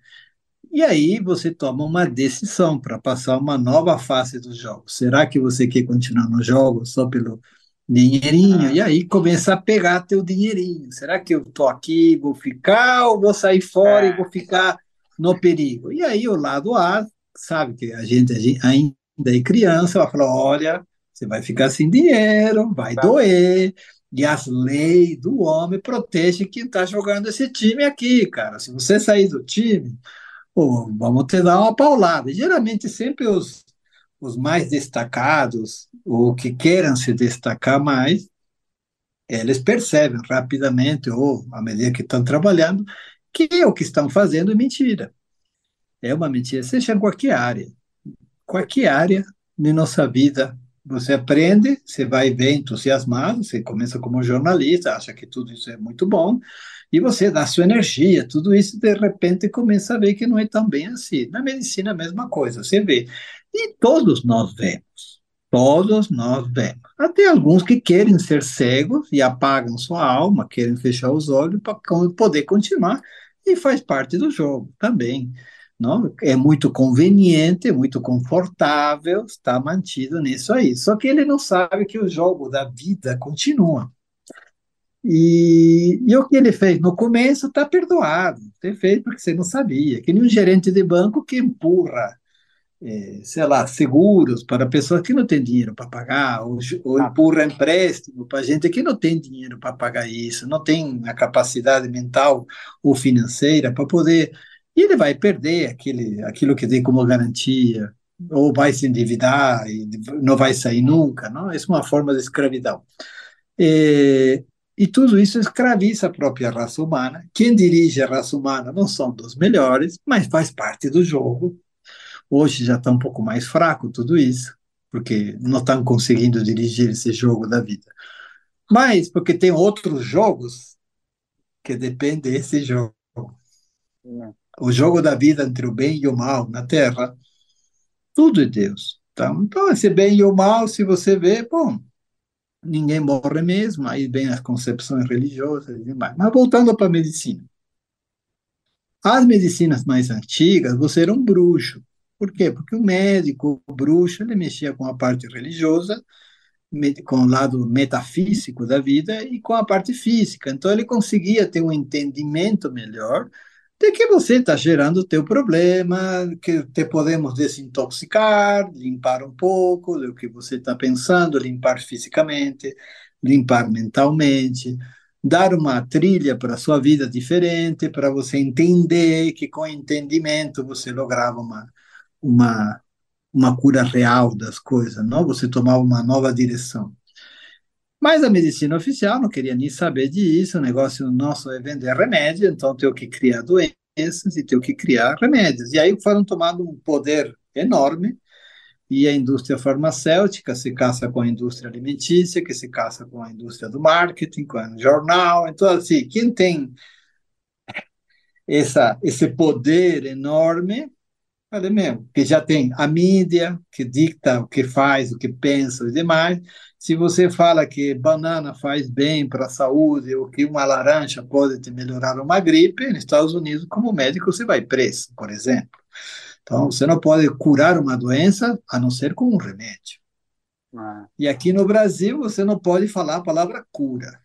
E aí você toma uma decisão para passar uma nova fase dos jogos. Será que você quer continuar no jogo só pelo dinheirinho? E aí começa a pegar teu dinheirinho. Será que eu tô aqui, vou ficar ou vou sair fora e vou ficar no perigo? E aí o lado A, sabe que a gente, a gente ainda é criança, vai falar, olha, você vai ficar sem dinheiro, vai tá. doer, e as leis do homem protegem quem está jogando esse time aqui, cara. Se você sair do time, pô, vamos te dar uma paulada. Geralmente, sempre os, os mais destacados, ou que queiram se destacar mais, eles percebem rapidamente, ou à medida que estão trabalhando, que o que estão fazendo é mentira. É uma mentira, seja em qualquer área. Qualquer área de nossa vida, você aprende, você vai bem entusiasmado, você começa como jornalista, acha que tudo isso é muito bom, e você dá sua energia, tudo isso, de repente começa a ver que não é tão bem assim. Na medicina, a mesma coisa, você vê. E todos nós vemos, todos nós vemos. Até alguns que querem ser cegos e apagam sua alma, querem fechar os olhos para poder continuar, e faz parte do jogo também. Não? É muito conveniente, é muito confortável estar mantido nisso aí. Só que ele não sabe que o jogo da vida continua. E, e o que ele fez no começo está perdoado, ter feito porque você não sabia. Que nem um gerente de banco que empurra, é, sei lá, seguros para pessoas que não têm dinheiro para pagar, ou, ou ah. empurra empréstimo para gente que não tem dinheiro para pagar isso, não tem a capacidade mental ou financeira para poder. E ele vai perder aquele, aquilo que tem como garantia, ou vai se endividar e não vai sair nunca, não? Isso é uma forma de escravidão. É, e tudo isso escraviza a própria raça humana. Quem dirige a raça humana não são dos melhores, mas faz parte do jogo. Hoje já está um pouco mais fraco tudo isso, porque não estão conseguindo dirigir esse jogo da vida. Mas porque tem outros jogos que dependem desse jogo. O jogo da vida entre o bem e o mal na Terra, tudo é Deus. Então, então esse bem e o mal, se você vê, bom, ninguém morre mesmo, aí vem as concepções religiosas e demais. Mas voltando para a medicina. As medicinas mais antigas, você era um bruxo. Por quê? Porque o médico, o bruxo, ele mexia com a parte religiosa, com o lado metafísico da vida e com a parte física. Então, ele conseguia ter um entendimento melhor de que você está gerando o teu problema, que te podemos desintoxicar, limpar um pouco do que você está pensando, limpar fisicamente, limpar mentalmente, dar uma trilha para a sua vida diferente, para você entender que com entendimento você lograva uma, uma, uma cura real das coisas, não? Você tomava uma nova direção. Mas a medicina oficial não queria nem saber disso, o negócio nosso é vender remédio, então tem que criar doenças e tem que criar remédios. E aí foram tomando um poder enorme, e a indústria farmacêutica se caça com a indústria alimentícia, que se caça com a indústria do marketing, com o jornal. Então, assim, quem tem essa, esse poder enorme, falei mesmo, que já tem a mídia, que dicta o que faz, o que pensa e demais, se você fala que banana faz bem para a saúde ou que uma laranja pode te melhorar uma gripe, nos Estados Unidos, como médico, você vai preso, por exemplo. Então, você não pode curar uma doença a não ser com um remédio. Ah. E aqui no Brasil, você não pode falar a palavra cura.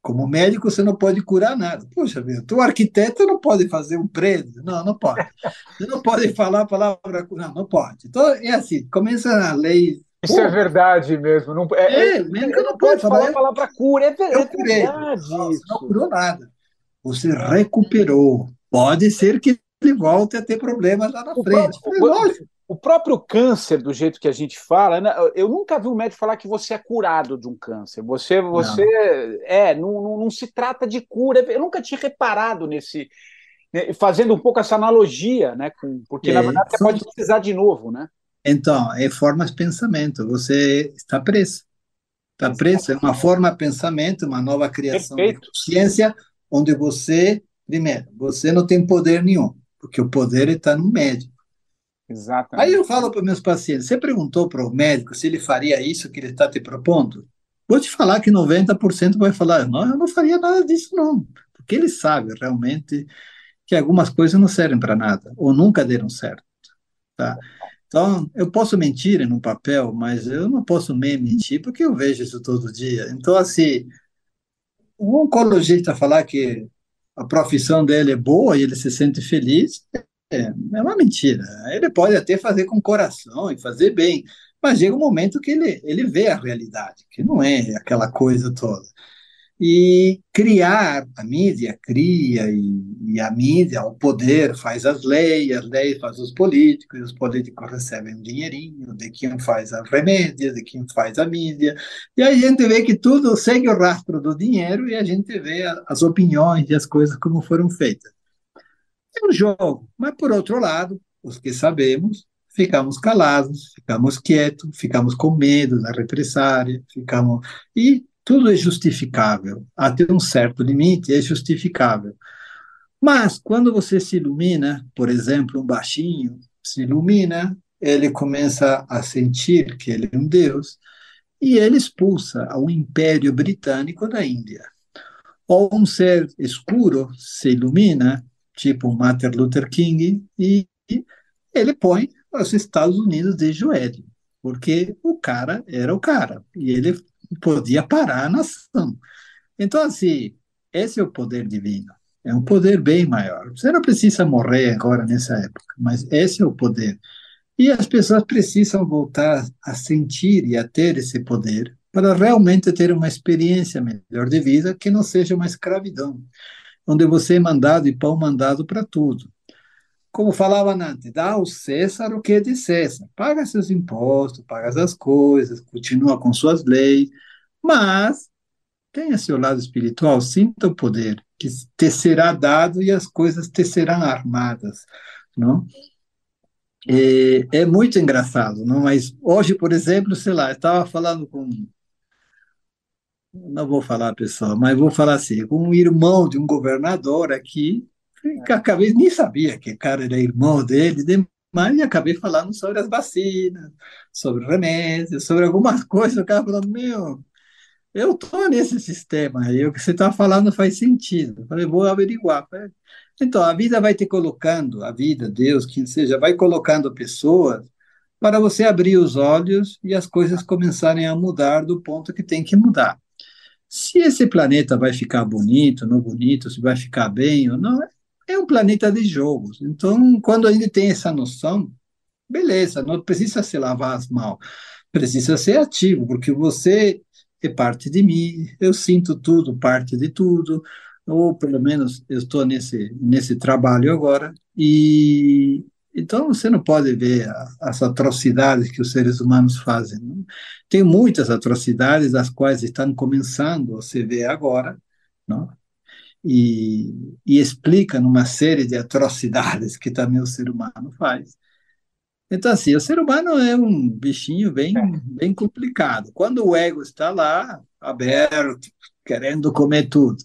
Como médico, você não pode curar nada. Puxa vida, tu arquiteto não pode fazer um prédio. Não, não pode. <laughs> Você não pode falar a palavra cura. Não, não pode. Então, é assim, começa a lei isso Pô. é verdade mesmo. Não, é, é, não, não pode falar a palavra cura. É, é verdade. Não, você não curou nada. Você recuperou. Pode ser que ele volte a ter problemas lá na o frente. Próprio, o, o, próprio câncer, do jeito que a gente fala, né? eu nunca vi um médico falar que você é curado de um câncer. Você, você não. é, não, não, não se trata de cura. Eu nunca tinha reparado nesse. Né, fazendo um pouco essa analogia, né? Com, porque, é, na verdade, você pode precisar de novo, né? Então, é forma de pensamento. Você está preso. Está preso. É uma forma de pensamento, uma nova criação Perfeito. de consciência, onde você, primeiro, você não tem poder nenhum, porque o poder está no médico. Exatamente. Aí eu falo para meus pacientes: você perguntou para o médico se ele faria isso que ele está te propondo? Vou te falar que 90% vai falar: não, eu não faria nada disso, não. Porque ele sabe realmente que algumas coisas não servem para nada, ou nunca deram certo. Tá? Então, eu posso mentir no papel, mas eu não posso me mentir porque eu vejo isso todo dia. Então, assim, um oncologista falar que a profissão dele é boa e ele se sente feliz, é, é uma mentira. Ele pode até fazer com coração e fazer bem, mas chega um momento que ele, ele vê a realidade, que não é aquela coisa toda e criar, a mídia cria, e, e, a mídia, o poder faz as leis, as leis faz os políticos, os políticos recebem um dinheirinho de quem faz as remédios, de quem faz a mídia, e a gente vê que tudo segue o rastro do dinheiro e a gente vê as opiniões e as coisas como foram feitas. É um jogo, mas por outro lado, os que sabemos, ficamos calados, ficamos quietos, ficamos com medo da represária, ficamos e tudo é justificável. Até um certo limite é justificável. Mas quando você se ilumina, por exemplo, um baixinho se ilumina, ele começa a sentir que ele é um deus e ele expulsa o Império Britânico da Índia. Ou um ser escuro se ilumina, tipo Martin Luther King, e ele põe os Estados Unidos de joelho, porque o cara era o cara e ele podia parar a nação. Então, assim, esse é o poder divino. É um poder bem maior. Você não precisa morrer agora nessa época, mas esse é o poder. E as pessoas precisam voltar a sentir e a ter esse poder para realmente ter uma experiência melhor de vida que não seja uma escravidão, onde você é mandado e pão mandado para tudo como falava antes, dá ao César o que é de César. Paga seus impostos, paga as coisas, continua com suas leis, mas tenha seu lado espiritual, sinta o poder que te será dado e as coisas te serão armadas, não? É, é muito engraçado, não? Mas hoje, por exemplo, sei lá, estava falando com não vou falar pessoal, mas vou falar assim, com um irmão de um governador aqui, acabei nem sabia que o cara era irmão dele, mas acabei falando sobre as vacinas, sobre remédios, sobre algumas coisas. O cara falando, meu, eu estou nesse sistema aí, o que você está falando faz sentido. Eu falei, vou averiguar. Então, a vida vai te colocando, a vida, Deus, quem seja, vai colocando pessoas para você abrir os olhos e as coisas começarem a mudar do ponto que tem que mudar. Se esse planeta vai ficar bonito, não bonito, se vai ficar bem ou não, é um planeta de jogos. Então, quando a gente tem essa noção, beleza, não precisa se lavar as mãos, precisa ser ativo, porque você é parte de mim, eu sinto tudo, parte de tudo, ou pelo menos eu estou nesse, nesse trabalho agora, e então você não pode ver as atrocidades que os seres humanos fazem. Não? Tem muitas atrocidades, as quais estão começando a se ver agora, não? E, e explica numa série de atrocidades que também o ser humano faz. Então, assim, o ser humano é um bichinho bem, bem complicado. Quando o ego está lá, aberto, querendo comer tudo.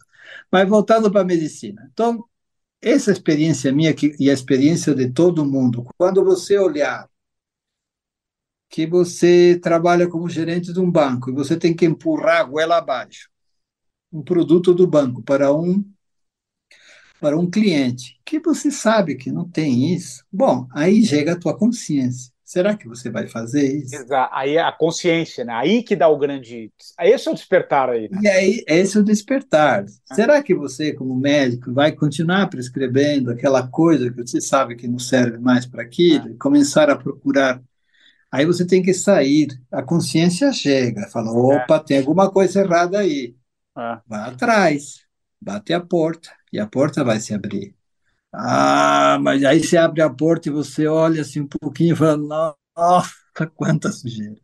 Mas voltando para a medicina. Então, essa experiência minha e a experiência de todo mundo, quando você olhar que você trabalha como gerente de um banco e você tem que empurrar a goela abaixo um produto do banco para um para um cliente que você sabe que não tem isso, bom, aí chega a tua consciência. Será que você vai fazer isso? Exato. Aí é a consciência, né? Aí que dá o grande. Esse é o despertar aí. Né? E aí, esse é o despertar. Ah. Será que você, como médico, vai continuar prescrevendo aquela coisa que você sabe que não serve mais para aquilo ah. e começar a procurar? Aí você tem que sair. A consciência chega, fala: é. opa, tem alguma coisa errada aí. Ah. Vai atrás, bate a porta e a porta vai se abrir. Ah, mas aí você abre a porta e você olha assim um pouquinho e fala, nossa, quanta sujeira.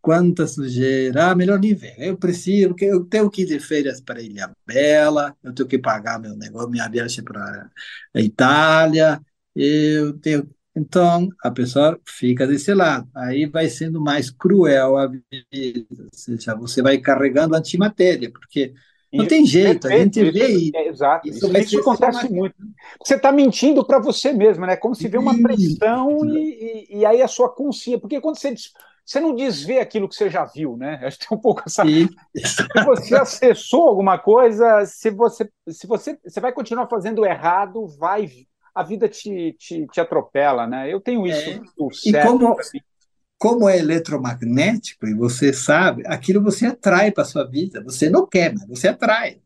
Quanta sujeira. Ah, melhor nem ver. Eu preciso, porque eu tenho que ir de férias para Ilha Bela, eu tenho que pagar meu negócio, minha viagem para a Itália, eu tenho. Então, a pessoa fica desse lado. Aí vai sendo mais cruel a vida. Ou seja, você vai carregando antimatéria, porque não tem jeito, a gente vê isso. É, exato, isso, isso, isso acontece muito. Você está mentindo para você mesmo, né? Como se vê uma pressão e, e, e, aí a sua consciência. Porque quando você, você não desvê aquilo que você já viu, né? Acho que tem um pouco essa. <laughs> se você acessou alguma coisa, se você, se você, você vai continuar fazendo errado, vai. A vida te, te, te atropela, né? Eu tenho isso é. E como, como é eletromagnético e você sabe, aquilo você atrai para sua vida. Você não quer, mas você atrai.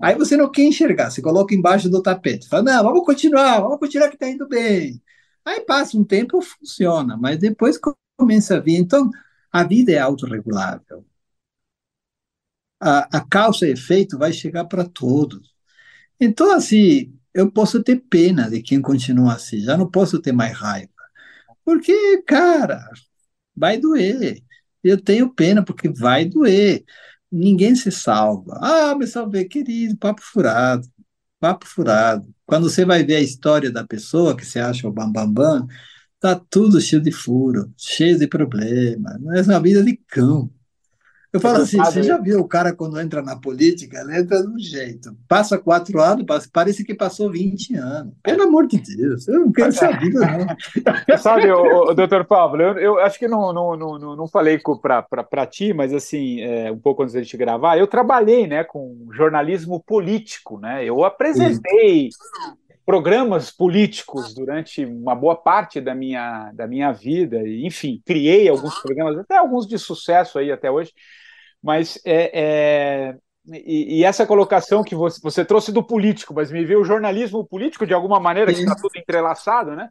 Aí você não quer enxergar, você coloca embaixo do tapete. Fala, não, vamos continuar, vamos continuar que está indo bem. Aí passa um tempo, funciona, mas depois começa a vir. Então, a vida é autorregulável. A, a causa e efeito vai chegar para todos. Então, assim, eu posso ter pena de quem continua assim, já não posso ter mais raiva. Porque, cara, vai doer. Eu tenho pena, porque vai doer. Ninguém se salva. Ah, me salvei, querido, papo furado. Papo furado. Quando você vai ver a história da pessoa que você acha o bambambam, bam, bam, tá tudo cheio de furo, cheio de problema. É uma vida de cão. Eu falo assim, você já viu o cara quando entra na política, ele entra de um jeito, passa quatro anos, parece que passou 20 anos. Pelo amor de Deus, eu não quero vida, não. <laughs> Sabe, o, o doutor Pablo, eu, eu, acho que não, não, não, não falei para ti, mas assim, é, um pouco antes da gente gravar, eu trabalhei né, com jornalismo político, né? Eu apresentei programas políticos durante uma boa parte da minha, da minha vida, enfim, criei alguns programas, até alguns de sucesso aí até hoje, mas é, é e, e, essa colocação que você, você trouxe do político, mas me veio o jornalismo político de alguma maneira, Sim. que está tudo entrelaçado, né?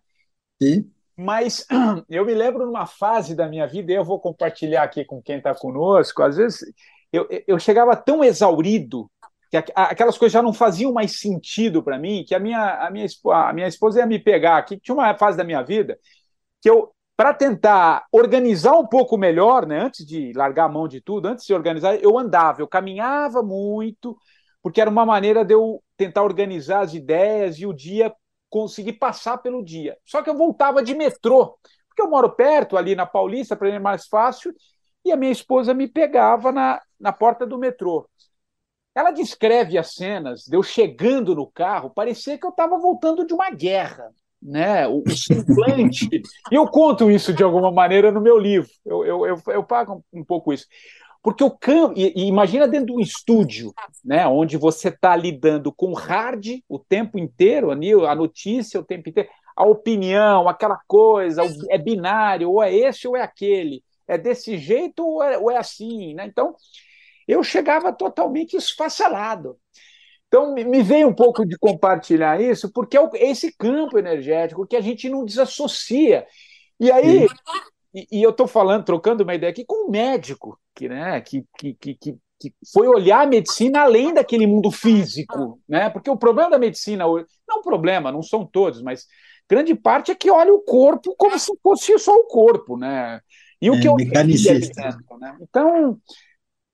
Sim. Mas <clears throat> eu me lembro numa fase da minha vida, e eu vou compartilhar aqui com quem está conosco, às vezes eu, eu chegava tão exaurido que aquelas coisas já não faziam mais sentido para mim, que a minha, a, minha, a minha esposa ia me pegar aqui, tinha uma fase da minha vida que eu, para tentar organizar um pouco melhor, né, antes de largar a mão de tudo, antes de organizar, eu andava, eu caminhava muito, porque era uma maneira de eu tentar organizar as ideias e o dia conseguir passar pelo dia. Só que eu voltava de metrô, porque eu moro perto, ali na Paulista, para mim é mais fácil, e a minha esposa me pegava na, na porta do metrô. Ela descreve as cenas de eu chegando no carro, parecia que eu estava voltando de uma guerra, né? O, o semblante. e eu conto isso de alguma maneira no meu livro. Eu, eu, eu, eu pago um, pouco isso. Porque o campo. Imagina dentro de um estúdio, né? Onde você está lidando com hard o tempo inteiro, a notícia o tempo inteiro, a opinião, aquela coisa, é binário, ou é esse ou é aquele. É desse jeito ou é, ou é assim, né? Então eu chegava totalmente esfacelado. Então, me veio um pouco de compartilhar isso, porque é esse campo energético que a gente não desassocia. E aí, e, e, eu estou falando, trocando uma ideia aqui com um médico, que, né, que, que, que, que foi olhar a medicina além daquele mundo físico, né? Porque o problema da medicina, não problema, não são todos, mas grande parte é que olha o corpo como se fosse só o corpo, né? E o é, que eu mecanicista. Né? Então,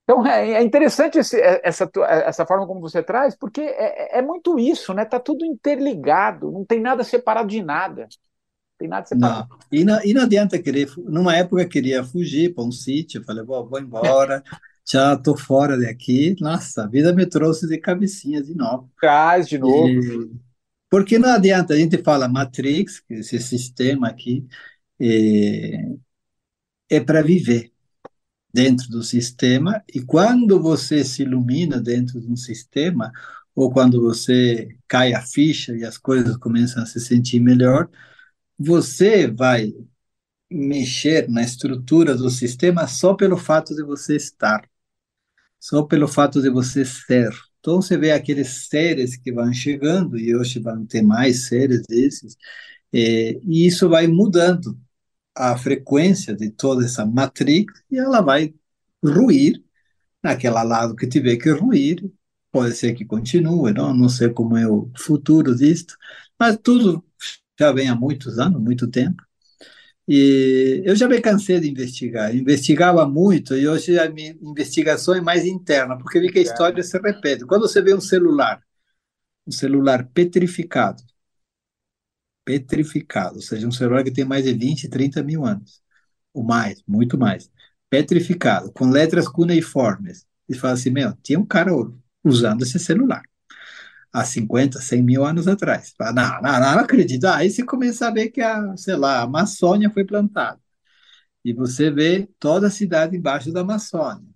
então é, é interessante esse, é, essa, essa forma como você traz, porque é, é, muito isso, né? Tá tudo interligado, não tem nada separado de nada. Tem nada separado. Não. E, não, e não adianta querer. Numa época eu queria fugir para um sítio, falei, vou, vou embora, já tô fora daqui. Nossa, a vida me trouxe de cabecinha de novo. Traz de novo. E, porque não adianta, a gente fala Matrix, esse sistema aqui, é, é para viver dentro do sistema, e quando você se ilumina dentro de um sistema, ou quando você cai a ficha e as coisas começam a se sentir melhor, você vai mexer na estrutura do sistema só pelo fato de você estar, só pelo fato de você ser. Então você vê aqueles seres que vão chegando, e hoje vão ter mais seres desses, é, e isso vai mudando a frequência de toda essa matrix e ela vai ruir naquele lado que tiver que ruir. Pode ser que continue, não, não sei como é o futuro disto, mas tudo já vem há muitos anos, muito tempo. E eu já me cansei de investigar. Investigava muito e hoje a minha investigação é mais interna, porque vi que a história se repete. Quando você vê um celular, um celular petrificado, petrificado, ou seja, um celular que tem mais de 20, 30 mil anos, ou mais, muito mais, petrificado, com letras cuneiformes. E fala assim, meu, tinha um cara usando esse celular há 50, 100 mil anos atrás. Fala, não, não, não, não acredito. Aí você começa a ver que a, sei lá, a Amazônia foi plantada. E você vê toda a cidade embaixo da Amazônia.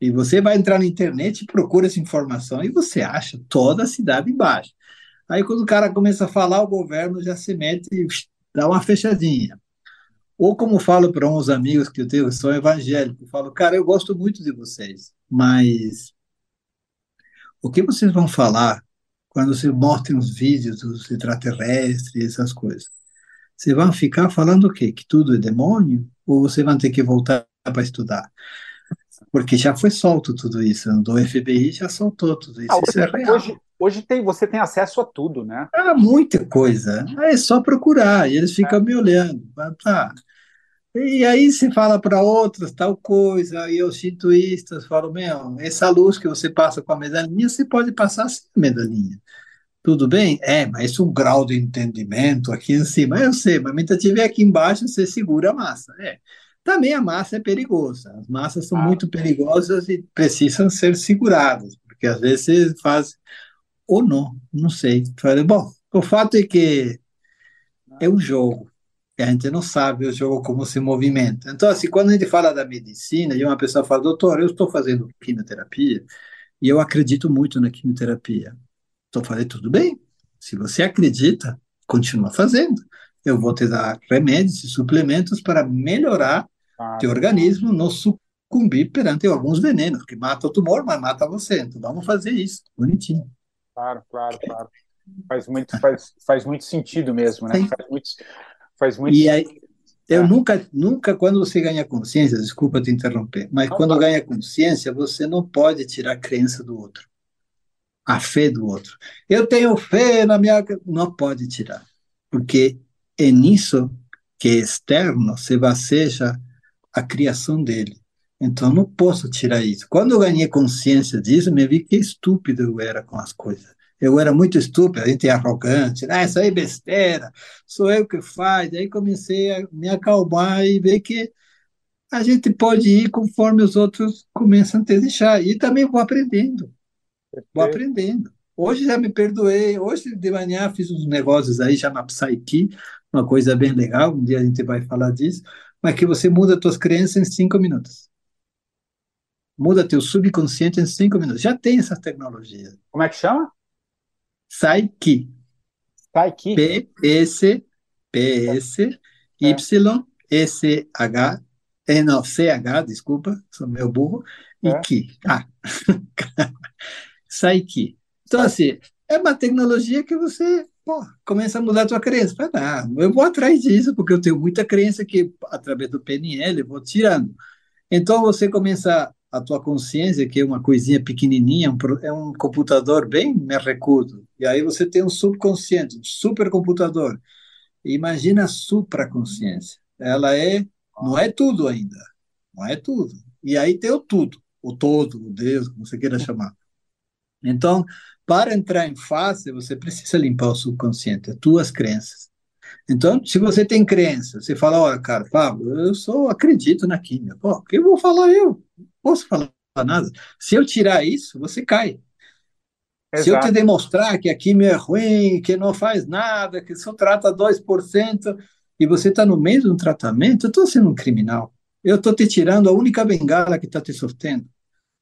E você vai entrar na internet procura essa informação e você acha toda a cidade embaixo. Aí quando o cara começa a falar, o governo já se mete e dá uma fechadinha. Ou como falo para uns amigos que eu tenho, que são evangélicos, falo, cara, eu gosto muito de vocês, mas o que vocês vão falar quando se mostrem os vídeos dos extraterrestres, essas coisas? Vocês vão ficar falando o quê? Que tudo é demônio? Ou vocês vão ter que voltar para estudar? Porque já foi solto tudo isso, do FBI já soltou tudo isso. Ah, isso é hoje, Hoje tem, você tem acesso a tudo, né? Ah, muita coisa. É só procurar, e eles ficam é. me olhando. Tá. E aí se fala para outros tal coisa, e os sintoístas falam, meu, essa luz que você passa com a medalhinha, você pode passar sem a medalhinha. Tudo bem? É, mas um grau de entendimento aqui em cima, eu sei, mas se estiver aqui embaixo, você segura a massa. É. Também a massa é perigosa. As massas são ah. muito perigosas e precisam ser seguradas, porque às vezes faz ou não, não sei. Bom, o fato é que é um jogo, a gente não sabe o jogo como se movimenta. Então, assim, quando a gente fala da medicina e uma pessoa fala, doutor, eu estou fazendo quimioterapia e eu acredito muito na quimioterapia. Estou falando, tudo bem, se você acredita, continua fazendo. Eu vou te dar remédios e suplementos para melhorar ah, teu organismo, não sucumbir perante alguns venenos, que matam o tumor, mas mata você. Então, vamos fazer isso, bonitinho. Claro, claro, claro. Faz muito, faz, faz muito sentido mesmo, né? Faz muito, faz muito e aí, eu é. nunca, nunca, quando você ganha consciência, desculpa te interromper, mas não, quando não. ganha consciência, você não pode tirar a crença do outro, a fé do outro. Eu tenho fé na minha. Não pode tirar, porque é nisso que é externo se baseja a criação dele. Então, não posso tirar isso. Quando eu ganhei consciência disso, me vi que estúpido eu era com as coisas. Eu era muito estúpido, a gente é arrogante, ah, isso aí é besteira, sou eu que faz. Aí comecei a me acalmar e ver que a gente pode ir conforme os outros começam a te deixar. E também vou aprendendo. Vou aprendendo. Hoje já me perdoei. Hoje de manhã fiz uns negócios aí, na Psyche, uma coisa bem legal. Um dia a gente vai falar disso. Mas que você muda suas crenças em cinco minutos muda teu subconsciente em cinco minutos. Já tem essa tecnologia. Como é que chama? Psyche. Psyche. P-S, P-S, Y, S-H, é, não, C-H, desculpa, sou meu burro, e é. Ki. Ah. <laughs> Psyche. Então, assim, é uma tecnologia que você pô, começa a mudar a tua crença. Ah, eu vou atrás disso, porque eu tenho muita crença que, através do PNL, eu vou tirando. Então, você começa a tua consciência, que é uma coisinha pequenininha, é um computador bem merrecudo. E aí você tem um subconsciente, um supercomputador. Imagina a supraconsciência. Ela é, não é tudo ainda, não é tudo. E aí tem o tudo, o todo, o Deus, como você queira chamar. Então, para entrar em fase, você precisa limpar o subconsciente, as tuas crenças. Então, se você tem crença, você fala, olha, cara, Pablo, eu só acredito na química. Pô, que eu vou falar eu? Posso falar nada. Se eu tirar isso, você cai. Exato. Se eu te demonstrar que a química é ruim, que não faz nada, que só trata 2%, e você está no um tratamento, eu estou sendo um criminal. Eu estou te tirando a única bengala que está te sustentando.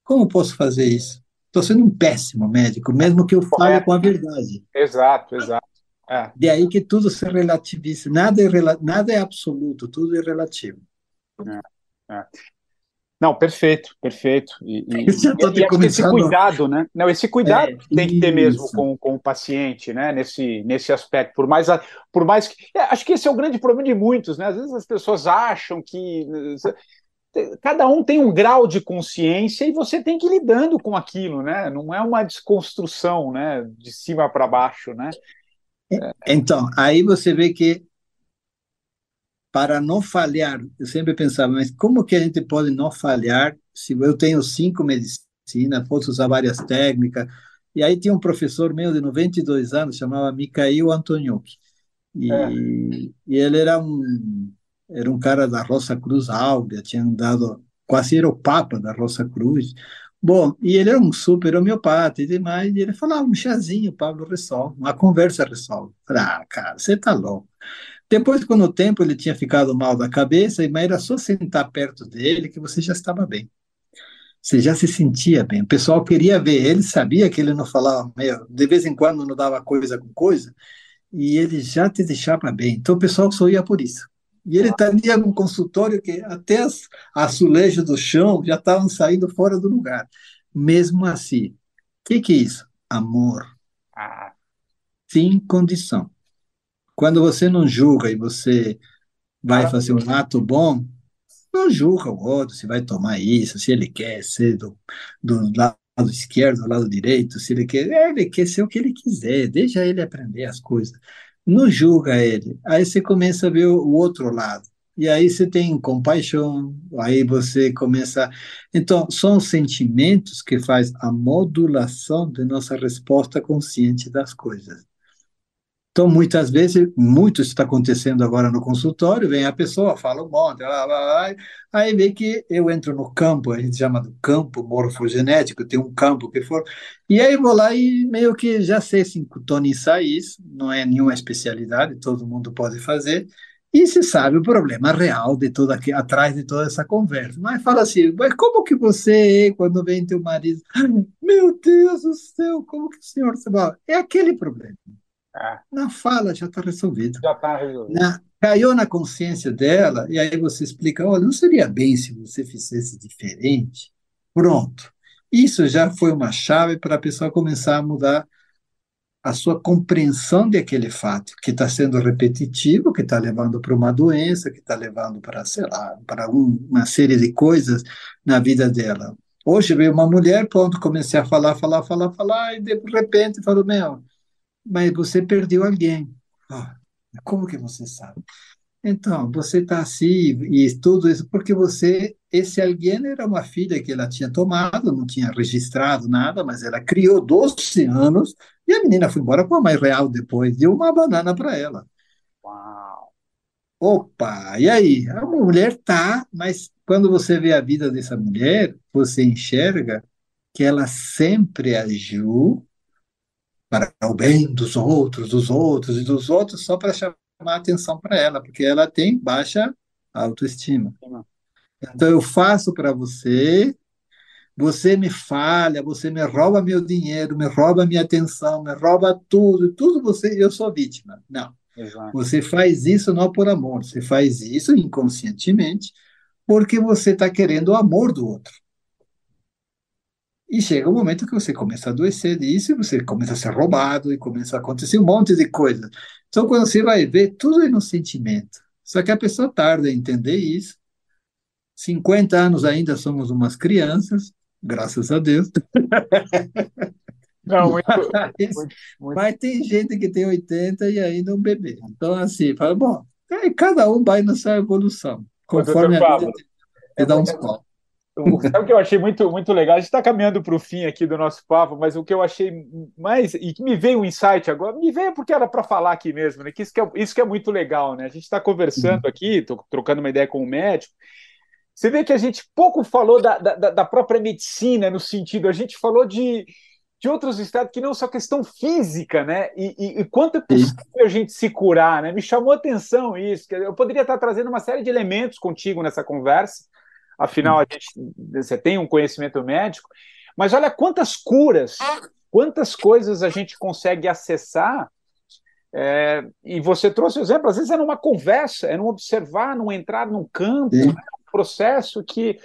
Como posso fazer isso? Estou sendo um péssimo médico, mesmo que eu fale com a verdade. Exato, exato. É. De aí que tudo se relativiza. Nada é, nada é absoluto, tudo é relativo. É, é. Não, perfeito, perfeito. E, e, <laughs> e, e esse cuidado, né? Não, esse cuidado é, tem que ter mesmo com, com o paciente, né? Nesse, nesse aspecto. Por mais, por mais que. É, acho que esse é o grande problema de muitos, né? Às vezes as pessoas acham que. Cada um tem um grau de consciência e você tem que ir lidando com aquilo, né? Não é uma desconstrução, né? De cima para baixo, né? É. Então, aí você vê que para não falhar, eu sempre pensava, mas como que a gente pode não falhar se eu tenho cinco medicinas, posso usar várias técnicas? E aí tinha um professor meu de 92 anos, chamava Mikhail Antoniuk. E, é. e ele era um era um cara da Rosa Cruz Áurea, tinha andado, quase era o papa da Rosa Cruz. Bom, e ele era um super homeopata e demais, e ele falava, um chazinho, Pablo, resolve, uma conversa resolve. Falei, ah, cara, você tá louco. Depois, com o tempo, ele tinha ficado mal da cabeça, mas era só sentar perto dele que você já estava bem. Você já se sentia bem. O pessoal queria ver ele, sabia que ele não falava meio, de vez em quando não dava coisa com coisa, e ele já te deixava bem. Então o pessoal só ia por isso. E ele tinha um consultório que até as azulejos do chão já estavam saindo fora do lugar. Mesmo assim, o que, que é isso? Amor. Ah. Sem condição. Quando você não julga e você vai fazer um ato bom, não julga o outro se vai tomar isso, se ele quer ser do, do lado esquerdo, do lado direito, se ele quer, é, ele quer ser o que ele quiser, deixa ele aprender as coisas. Não julga ele. Aí você começa a ver o, o outro lado. E aí você tem compaixão, aí você começa. Então, são sentimentos que faz a modulação de nossa resposta consciente das coisas. Então, muitas vezes, muito está acontecendo agora no consultório, vem a pessoa, fala um monte, blá, blá, blá, aí vê que eu entro no campo, a gente chama do campo morfogenético, tem um campo que for, e aí vou lá e meio que já sei sintonicizar isso, não é nenhuma especialidade, todo mundo pode fazer, e se sabe o problema real de toda aqui, atrás de toda essa conversa. Mas fala assim, mas como que você, quando vem teu marido, <laughs> meu Deus do céu, como que o senhor se É aquele problema. É. Na fala já está resolvido. Já está resolvido. Na, caiu na consciência dela, e aí você explica: olha, não seria bem se você fizesse diferente? Pronto. Isso já foi uma chave para a pessoa começar a mudar a sua compreensão daquele fato, que está sendo repetitivo, que está levando para uma doença, que está levando para, sei lá, para um, uma série de coisas na vida dela. Hoje veio uma mulher, pronto, comecei a falar, falar, falar, falar, e de repente falou, meu, mas você perdeu alguém. Ah, como que você sabe? Então, você está assim, e tudo isso, porque você, esse alguém era uma filha que ela tinha tomado, não tinha registrado nada, mas ela criou 12 anos, e a menina foi embora com a mãe real depois, deu uma banana para ela. Uau! Opa, e aí? A mulher tá, mas quando você vê a vida dessa mulher, você enxerga que ela sempre agiu para o bem dos outros, dos outros e dos outros, só para chamar atenção para ela, porque ela tem baixa autoestima. Então eu faço para você, você me falha, você me rouba meu dinheiro, me rouba minha atenção, me rouba tudo, tudo você, eu sou vítima. Não. Exato. Você faz isso não por amor, você faz isso inconscientemente porque você está querendo o amor do outro. E chega um momento que você começa a adoecer disso, e você começa a ser roubado, e começa a acontecer um monte de coisa. Então, quando você vai ver, tudo é no sentimento. Só que a pessoa tarda em entender isso. 50 anos ainda somos umas crianças, graças a Deus. Não, muito, <laughs> Mas, muito, muito. mas tem gente que tem 80 e ainda é um bebê. Então, assim, fala, bom, aí cada um vai na sua evolução, conforme a vida te é, te dá uns é, o- sabe o que eu achei muito, muito legal? A gente está caminhando para o fim aqui do nosso papo, mas o que eu achei mais, e que me veio um insight agora, me veio porque era para falar aqui mesmo, né? Que isso que é, isso que é muito legal, né? A gente está conversando aqui, tô trocando uma ideia com o médico. Você vê que a gente pouco falou da, da, da própria medicina, no sentido, a gente falou de, de outros estados que não só questão física, né? E, e, e quanto é possível a gente se curar, né? Me chamou a atenção isso. Eu poderia estar trazendo uma série de elementos contigo nessa conversa, afinal, a gente, você tem um conhecimento médico, mas olha quantas curas, quantas coisas a gente consegue acessar. é, e você trouxe o exemplo, às vezes é numa conversa, é num observar, num entrar num campo, né? um processo que.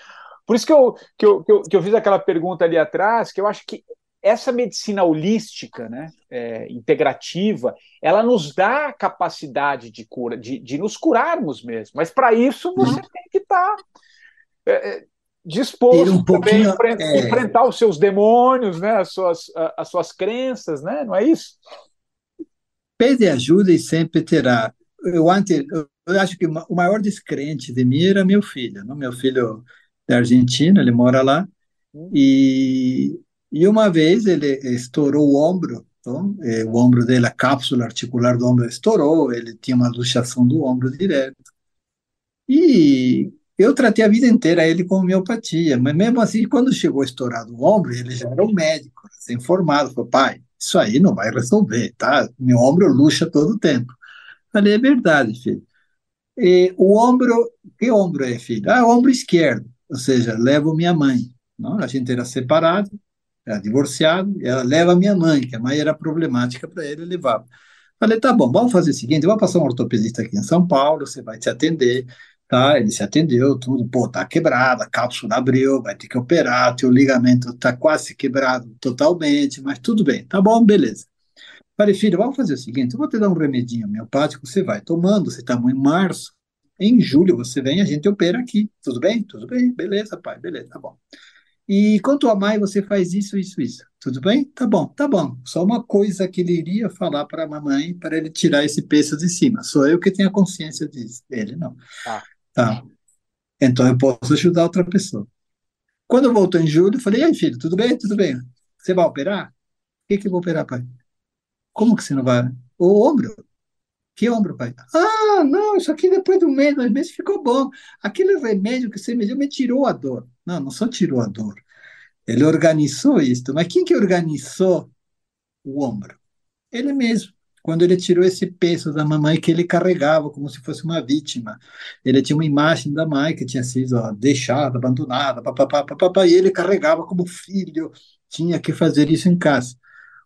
Por isso que eu, que, eu, que, eu, que eu fiz aquela pergunta ali atrás, que eu acho que essa medicina holística, né, é, integrativa, ela nos dá a capacidade de cura, de, de nos curarmos mesmo. Mas para isso você tem que estar Ir disposto um também a é, enfrentar os seus demônios, né, as suas, as suas crenças, né? Não é isso? pede ajuda e sempre terá. Eu antes, eu acho que o maior descrente de mim era meu filho? Meu filho da Argentina, ele mora lá, e, e uma vez ele estourou o ombro, então, eh, o ombro dele, a cápsula articular do ombro estourou, ele tinha uma luxação do ombro direto. E eu tratei a vida inteira ele com homeopatia, mas mesmo assim, quando chegou estourado o ombro, ele já era um médico, recém-formado, falou, pai, isso aí não vai resolver, tá? Meu ombro luxa todo o tempo. Falei, é verdade, filho. E o ombro, que ombro é, filho? Ah, o ombro esquerdo, ou seja, levo minha mãe. Não? A gente era separado, era divorciado, e ela leva minha mãe, que a mãe era problemática para ele, levava. Falei, tá bom, vamos fazer o seguinte, eu vou passar um ortopedista aqui em São Paulo, você vai te atender, tá? Ele se atendeu, tudo, pô, tá quebrado, a cápsula abriu, vai ter que operar, teu ligamento tá quase quebrado totalmente, mas tudo bem, tá bom, beleza. Falei, filho, vamos fazer o seguinte, eu vou te dar um remedinho homeopático, você vai tomando, você está em março, em julho você vem, a gente opera aqui, tudo bem? Tudo bem, beleza, pai, beleza, tá bom. E quanto a mãe, você faz isso, isso, isso. Tudo bem? Tá bom, tá bom. Só uma coisa que ele iria falar para a mamãe para ele tirar esse peso de cima. Sou eu que tenho a consciência disso. Ele não. Tá. Tá. Então eu posso ajudar outra pessoa. Quando voltou em julho, eu falei: e aí, filho, tudo bem? Tudo bem. Você vai operar? O que que eu vou operar, pai? Como que você não vai? O ombro. Que ombro, pai? Ah, não, isso aqui depois do mês, dois meses ficou bom. Aquele remédio que você me deu me tirou a dor. Não, não só tirou a dor. Ele organizou isso. Mas quem que organizou o ombro? Ele mesmo. Quando ele tirou esse peso da mamãe que ele carregava como se fosse uma vítima. Ele tinha uma imagem da mãe que tinha sido ó, deixada, abandonada, papapá, papapá, e ele carregava como filho. Tinha que fazer isso em casa.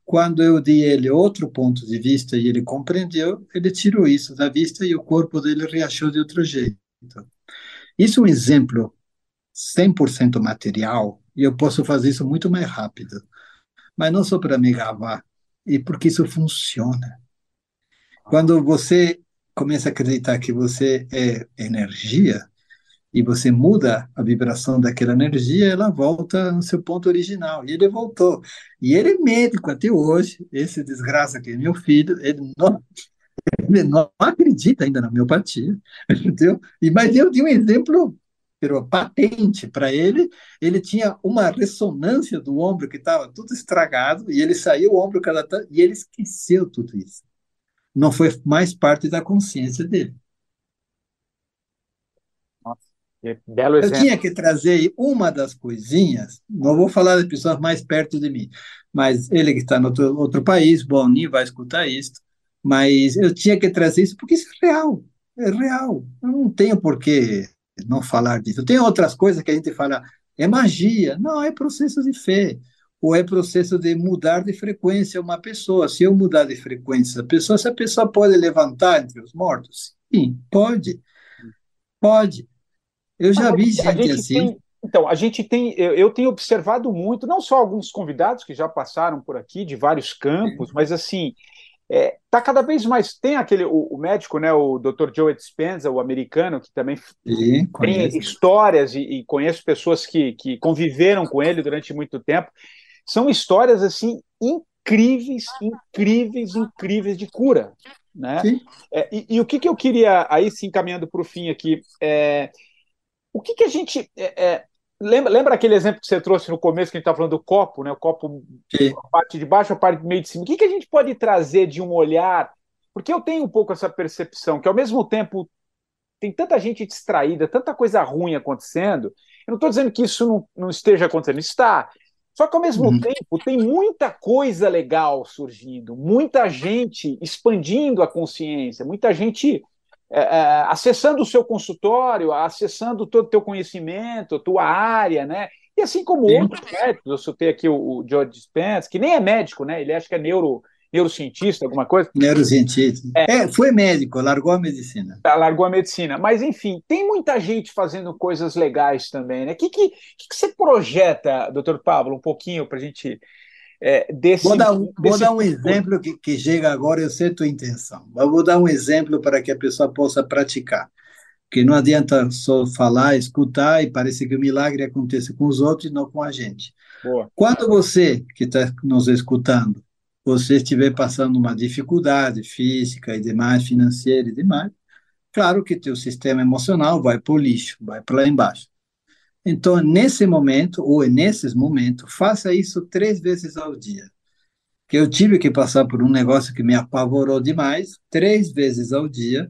Quando eu dei ele outro ponto de vista e ele compreendeu, ele tirou isso da vista e o corpo dele reagiu de outro jeito. Isso é um exemplo 100% material e eu posso fazer isso muito mais rápido. Mas não só para me gabar, e porque isso funciona. Quando você começa a acreditar que você é energia e você muda a vibração daquela energia, ela volta no seu ponto original. E ele voltou. E ele é médico até hoje. Esse desgraça que é meu filho, ele não, ele não acredita ainda na homeopatia, <laughs> entendeu? E, mas eu dei um exemplo pero patente para ele. Ele tinha uma ressonância do ombro que estava tudo estragado e ele saiu o ombro e ele esqueceu tudo isso. Não foi mais parte da consciência dele. Que belo Eu tinha que trazer uma das coisinhas, não vou falar das pessoas mais perto de mim, mas ele que está em outro, outro país, bom, nem vai escutar isso, mas eu tinha que trazer isso porque isso é real, é real. Eu não tenho por que não falar disso. Tem outras coisas que a gente fala, é magia. Não, é processo de fé. Ou é processo de mudar de frequência uma pessoa. Se eu mudar de frequência a pessoa, se a pessoa pode levantar entre os mortos? Sim, pode. Pode. Eu já vi a gente gente assim. tem, Então, a gente tem, eu, eu, tenho observado muito, não só alguns convidados que já passaram por aqui, de vários campos, mas assim, é, tá cada vez mais. Tem aquele, o, o, médico, né, o Dr. Joe Dispenza, o americano, que também Sim, tem histórias e, e conheço pessoas que, que conviveram com ele durante muito tempo. São histórias assim incríveis, incríveis, incríveis de cura. Né? É, e, e, o que, que eu queria, aí sim, caminhando para o fim aqui, é, o que, que a gente. É, é, lembra, lembra aquele exemplo que você trouxe no começo, que a gente estava falando do copo, né? O copo, sim. a parte de baixo, a parte meio de cima. O que, que a gente pode trazer de um olhar? Porque eu tenho um pouco essa percepção que, ao mesmo tempo, tem tanta gente distraída, tanta coisa ruim acontecendo. Eu não estou dizendo que isso não, não esteja acontecendo, está. Só que ao mesmo uhum. tempo tem muita coisa legal surgindo, muita gente expandindo a consciência, muita gente é, é, acessando o seu consultório, acessando todo o teu conhecimento, tua área, né? E assim como Sim. outros médicos, eu citei aqui o, o George Spence, que nem é médico, né? Ele acha que é neuro, neurocientista, alguma coisa. Neurocientista. É, é, foi médico, largou a medicina. Tá, largou a medicina. Mas, enfim, tem muita gente fazendo coisas legais também, né? O que, que, que, você projeta, doutor Pablo, um pouquinho para a gente. É, desse, vou dar um, vou dar um exemplo que, que chega agora, eu sei a tua intenção, mas vou dar um exemplo para que a pessoa possa praticar. Porque não adianta só falar, escutar e parece que o milagre acontece com os outros e não com a gente. Boa. Quando você que está nos escutando você estiver passando uma dificuldade física e demais, financeira e demais, claro que teu sistema emocional vai para o lixo, vai para lá embaixo. Então, nesse momento, ou nesses momentos, faça isso três vezes ao dia. Que eu tive que passar por um negócio que me apavorou demais, três vezes ao dia,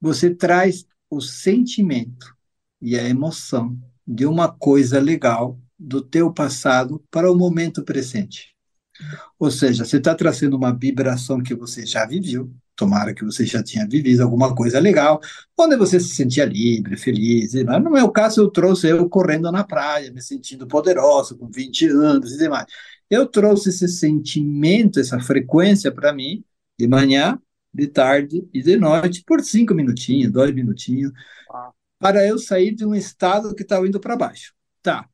você traz o sentimento e a emoção de uma coisa legal do teu passado para o momento presente. Ou seja, você está trazendo uma vibração que você já viveu, tomara que você já tinha vivido alguma coisa legal, onde você se sentia livre, feliz. Mas no meu caso, eu trouxe eu correndo na praia, me sentindo poderoso, com 20 anos e demais. Eu trouxe esse sentimento, essa frequência para mim, de manhã, de tarde e de noite, por cinco minutinhos, dois minutinhos, para eu sair de um estado que estava indo para baixo. Tá,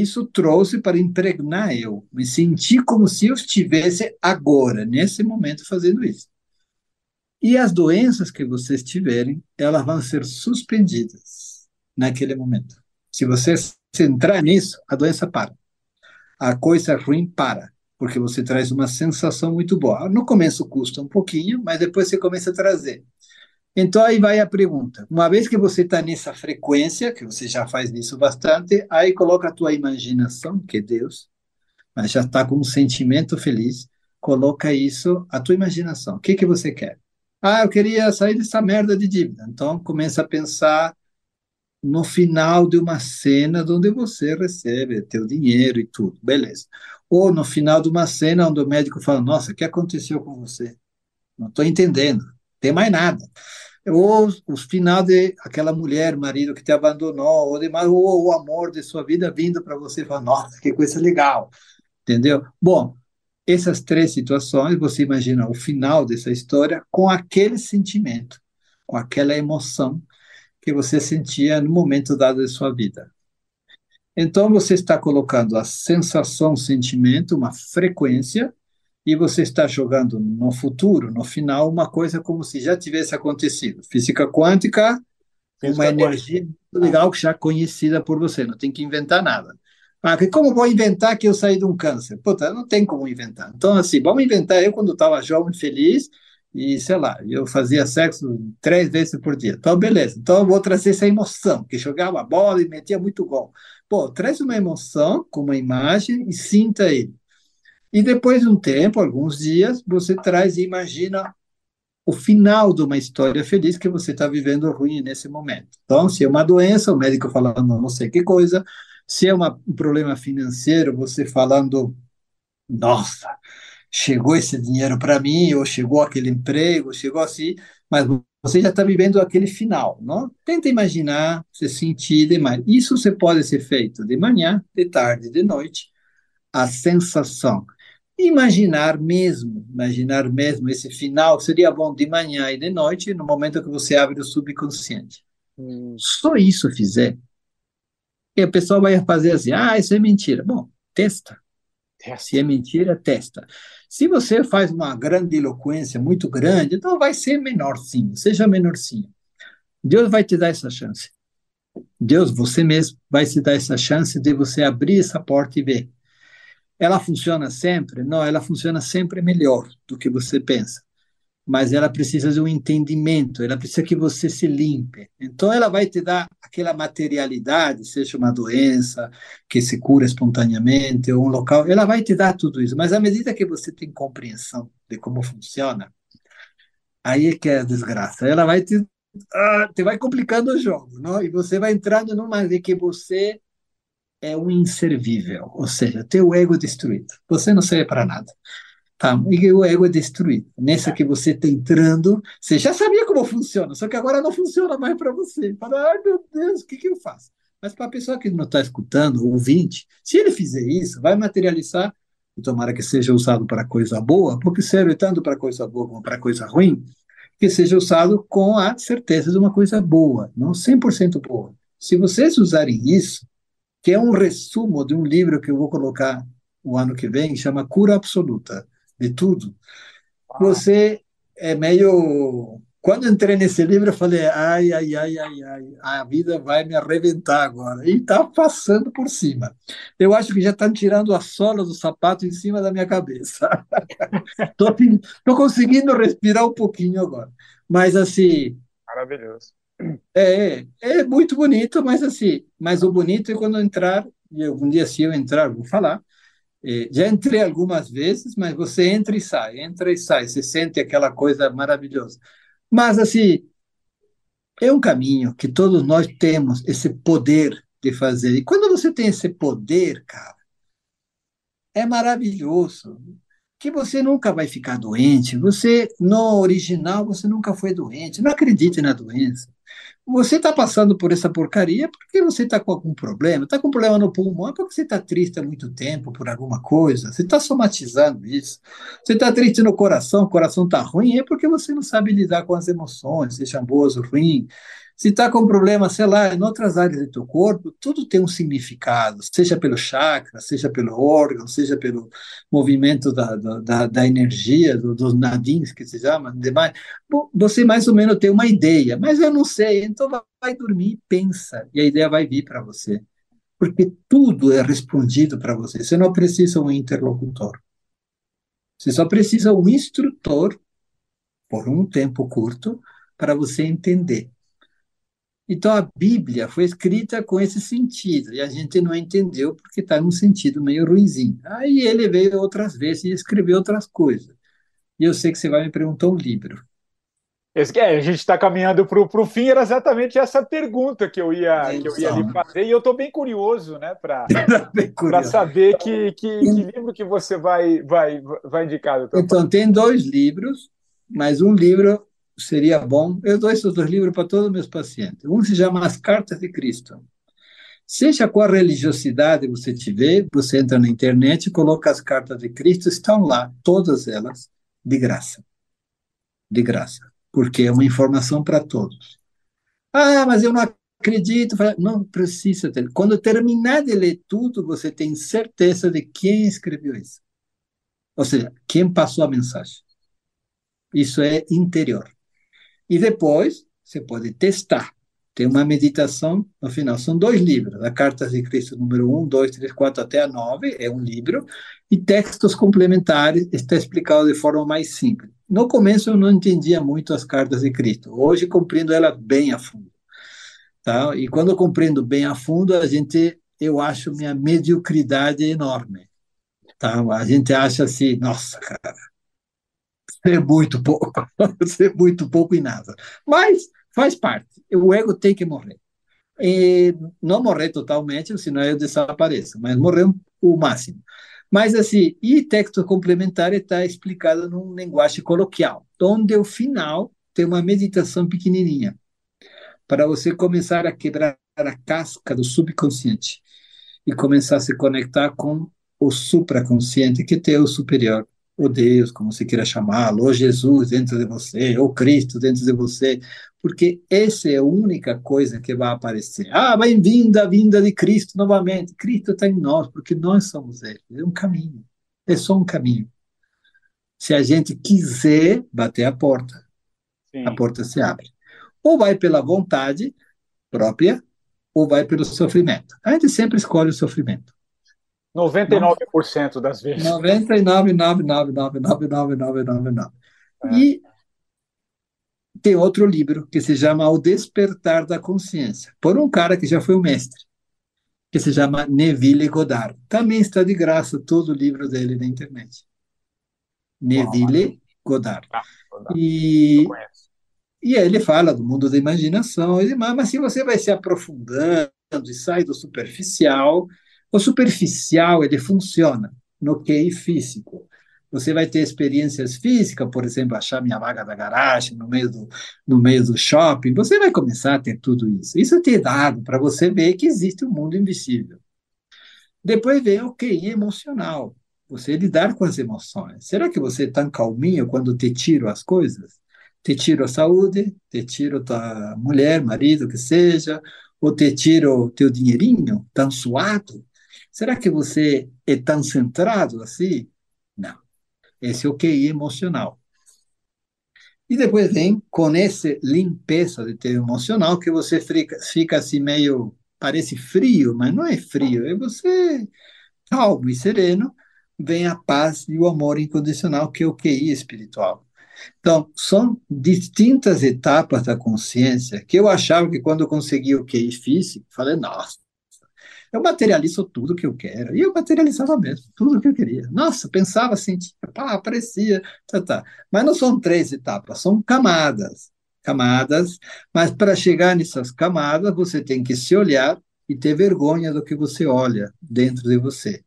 isso trouxe para impregnar eu, me sentir como se eu estivesse agora, nesse momento, fazendo isso. E as doenças que vocês tiverem, elas vão ser suspendidas naquele momento. Se você entrar nisso, a doença para. A coisa ruim para, porque você traz uma sensação muito boa. No começo custa um pouquinho, mas depois você começa a trazer. Então aí vai a pergunta. Uma vez que você está nessa frequência, que você já faz isso bastante, aí coloca a tua imaginação, que é Deus, mas já está com um sentimento feliz, coloca isso, a tua imaginação. O que que você quer? Ah, eu queria sair dessa merda de dívida. Então começa a pensar no final de uma cena onde você recebe teu dinheiro e tudo, beleza. Ou no final de uma cena onde o médico fala, nossa, o que aconteceu com você? Não estou entendendo tem mais nada. Ou o final de aquela mulher, marido que te abandonou, ou, ou o amor de sua vida vindo para você e falar, nossa, que coisa legal, entendeu? Bom, essas três situações, você imagina o final dessa história com aquele sentimento, com aquela emoção que você sentia no momento dado de sua vida. Então, você está colocando a sensação, sentimento, uma frequência, e você está jogando no futuro, no final, uma coisa como se já tivesse acontecido. Física quântica, Física uma energia muito legal que já conhecida por você, não tem que inventar nada. Ah, como vou inventar que eu saí de um câncer? Puta, não tem como inventar. Então, assim, vamos inventar. Eu, quando estava jovem, feliz, e sei lá, eu fazia sexo três vezes por dia. Então, beleza. Então, eu vou trazer essa emoção, que jogava bola e metia muito gol. Pô, traz uma emoção com uma imagem e sinta ele. E depois de um tempo, alguns dias, você traz e imagina o final de uma história feliz que você está vivendo ruim nesse momento. Então, se é uma doença, o médico falando não sei que coisa, se é uma, um problema financeiro, você falando, nossa, chegou esse dinheiro para mim, ou chegou aquele emprego, chegou assim, mas você já está vivendo aquele final, não? Tenta imaginar, se sentir demais. Isso você pode ser feito de manhã, de tarde, de noite, a sensação imaginar mesmo, imaginar mesmo esse final seria bom de manhã e de noite, no momento que você abre o subconsciente. Hum. Só isso fizer, E a pessoa vai fazer assim, ah, isso é mentira. Bom, testa. Se é mentira, testa. Se você faz uma grande eloquência muito grande, então vai ser menorzinho, seja menorzinho. Deus vai te dar essa chance. Deus, você mesmo, vai te dar essa chance de você abrir essa porta e ver. Ela funciona sempre? Não, ela funciona sempre melhor do que você pensa. Mas ela precisa de um entendimento, ela precisa que você se limpe. Então, ela vai te dar aquela materialidade, seja uma doença que se cura espontaneamente, ou um local, ela vai te dar tudo isso. Mas à medida que você tem compreensão de como funciona, aí é que é a desgraça. Ela vai te ah, te vai complicando o jogo, não? E você vai entrando numa de que você é um inservível, ou seja, teu ego é destruído. Você não serve para nada. Tá? E o ego é destruído. Nessa que você está entrando, você já sabia como funciona, só que agora não funciona mais para você. Fala, ai meu Deus, o que, que eu faço? Mas para a pessoa que não está escutando, ouvinte, se ele fizer isso, vai materializar, e tomara que seja usado para coisa boa, porque serve tanto para coisa boa como para coisa ruim, que seja usado com a certeza de uma coisa boa, não 100% boa. Se vocês usarem isso, que é um resumo de um livro que eu vou colocar o ano que vem, chama Cura Absoluta de Tudo, você é meio. Quando entrei nesse livro, eu falei: ai, ai, ai, ai, ai, a vida vai me arrebentar agora. E está passando por cima. Eu acho que já estão tirando a sola do sapato em cima da minha cabeça. <laughs> Estou conseguindo respirar um pouquinho agora. Mas, assim. Maravilhoso. É, é muito bonito, mas assim, mas o bonito é quando entrar, e algum dia se eu entrar, vou falar, é, já entrei algumas vezes, mas você entra e sai, entra e sai, você sente aquela coisa maravilhosa. Mas assim, é um caminho que todos nós temos esse poder de fazer. E quando você tem esse poder, cara, é maravilhoso que você nunca vai ficar doente. Você, no original, você nunca foi doente. Não acredite na doença. Você está passando por essa porcaria porque você está com algum problema. Está com problema no pulmão é porque você está triste há muito tempo por alguma coisa. Você está somatizando isso. Você está triste no coração, o coração está ruim, é porque você não sabe lidar com as emoções, sejam boas ou ruins. Se está com problema, sei lá, em outras áreas do teu corpo, tudo tem um significado, seja pelo chakra, seja pelo órgão, seja pelo movimento da, da, da energia, do, dos nadins, que se chama, demais. Bom, você mais ou menos tem uma ideia, mas eu não sei, então vai, dormir e pensa, e a ideia vai vir para você. Porque tudo é respondido para você. Você não precisa um interlocutor. Você só precisa um instrutor, por um tempo curto, para você entender. Então a Bíblia foi escrita com esse sentido, e a gente não entendeu porque está num sentido meio ruimzinho. Aí ele veio outras vezes e escreveu outras coisas. E eu sei que você vai me perguntar um livro. Esse, é, a gente está caminhando para o fim, era exatamente essa pergunta que eu ia, que eu ia lhe fazer, e eu estou bem curioso né, para <laughs> saber que, que, que, livro que você vai, vai, vai indicar. Doutor. Então, tem dois livros, mas um livro seria bom. Eu dou esses dois livros para todos os meus pacientes. Um se chama As Cartas de Cristo. Seja qual religiosidade você tiver, você entra na internet, coloca as cartas de Cristo, estão lá, todas elas, de graça. De graça. Porque é uma informação para todos. Ah, mas eu não acredito. Não precisa ter. Quando terminar de ler tudo, você tem certeza de quem escreveu isso. Ou seja, quem passou a mensagem. Isso é interior. E depois você pode testar. Tem uma meditação no final. São dois livros. A Carta de Cristo número 1, 2, 3, 4 até a 9 é um livro. E textos complementares está explicado de forma mais simples. No começo eu não entendia muito as Cartas de Cristo. Hoje compreendo ela bem a fundo. Tá? E quando eu compreendo bem a fundo, a gente, eu acho minha mediocridade enorme. Tá? A gente acha assim, nossa, cara, é muito pouco, <laughs> ser muito pouco e nada. Mas faz parte. O ego tem que morrer. E não morrer totalmente, senão eu desapareço, mas morrer o máximo. Mas assim, e texto complementar está explicado num linguagem coloquial, onde o final tem uma meditação pequenininha, para você começar a quebrar a casca do subconsciente e começar a se conectar com o supraconsciente, que tem o superior ou Deus, como você queira chamá-lo, ou Jesus dentro de você, ou Cristo dentro de você, porque essa é a única coisa que vai aparecer. Ah, bem-vinda a vinda de Cristo novamente. Cristo está em nós, porque nós somos Ele. É um caminho. É só um caminho. Se a gente quiser bater a porta, Sim. a porta se abre. Ou vai pela vontade própria, ou vai pelo sofrimento. A gente sempre escolhe o sofrimento. 99% das vezes. 99,9999999. É. E tem outro livro que se chama O Despertar da Consciência, por um cara que já foi um mestre, que se chama Neville Goddard. Também está de graça todo o livro dele na internet. Neville Goddard. Ah, Goddard. E, e aí ele fala do mundo da imaginação e demais, mas se você vai se aprofundando e sai do superficial, o superficial ele funciona no QI físico. Você vai ter experiências físicas, por exemplo, achar minha vaga da garagem no meio do, no meio do shopping. Você vai começar a ter tudo isso. Isso é ter dado para você ver que existe um mundo invisível. Depois vem o QI emocional. Você lidar com as emoções. Será que você é tão calminho quando te tiro as coisas? Te tiro a saúde, te tiro tua mulher, marido, que seja, ou te tiro teu dinheirinho tão suado? Será que você é tão centrado assim? Não. Esse é o QI emocional. E depois vem com essa limpeza de ter emocional que você fica, fica assim meio, parece frio, mas não é frio, é você calmo e sereno, vem a paz e o amor incondicional que é o QI espiritual. Então, são distintas etapas da consciência que eu achava que quando eu consegui o QI físico, falei, nossa, eu materializo tudo que eu quero. E eu materializava mesmo, tudo que eu queria. Nossa, pensava assim, pá, aparecia, tá, tá. Mas não são três etapas, são camadas. Camadas, mas para chegar nessas camadas, você tem que se olhar e ter vergonha do que você olha dentro de você.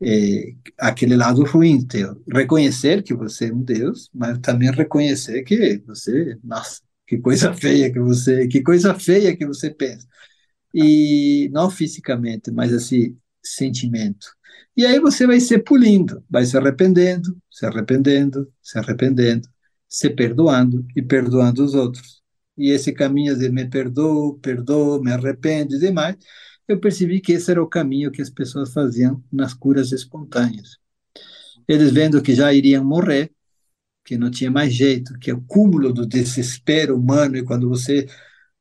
É, aquele lado ruim, ter, reconhecer que você é um Deus, mas também reconhecer que você, nossa, que coisa <laughs> feia que você, que coisa feia que você pensa e não fisicamente, mas assim, sentimento. E aí você vai se pulindo, vai se arrependendo, se arrependendo, se arrependendo, se perdoando e perdoando os outros. E esse caminho de me perdoo, perdoo, me arrependo e demais, eu percebi que esse era o caminho que as pessoas faziam nas curas espontâneas. Eles vendo que já iriam morrer, que não tinha mais jeito, que é o cúmulo do desespero humano, e quando você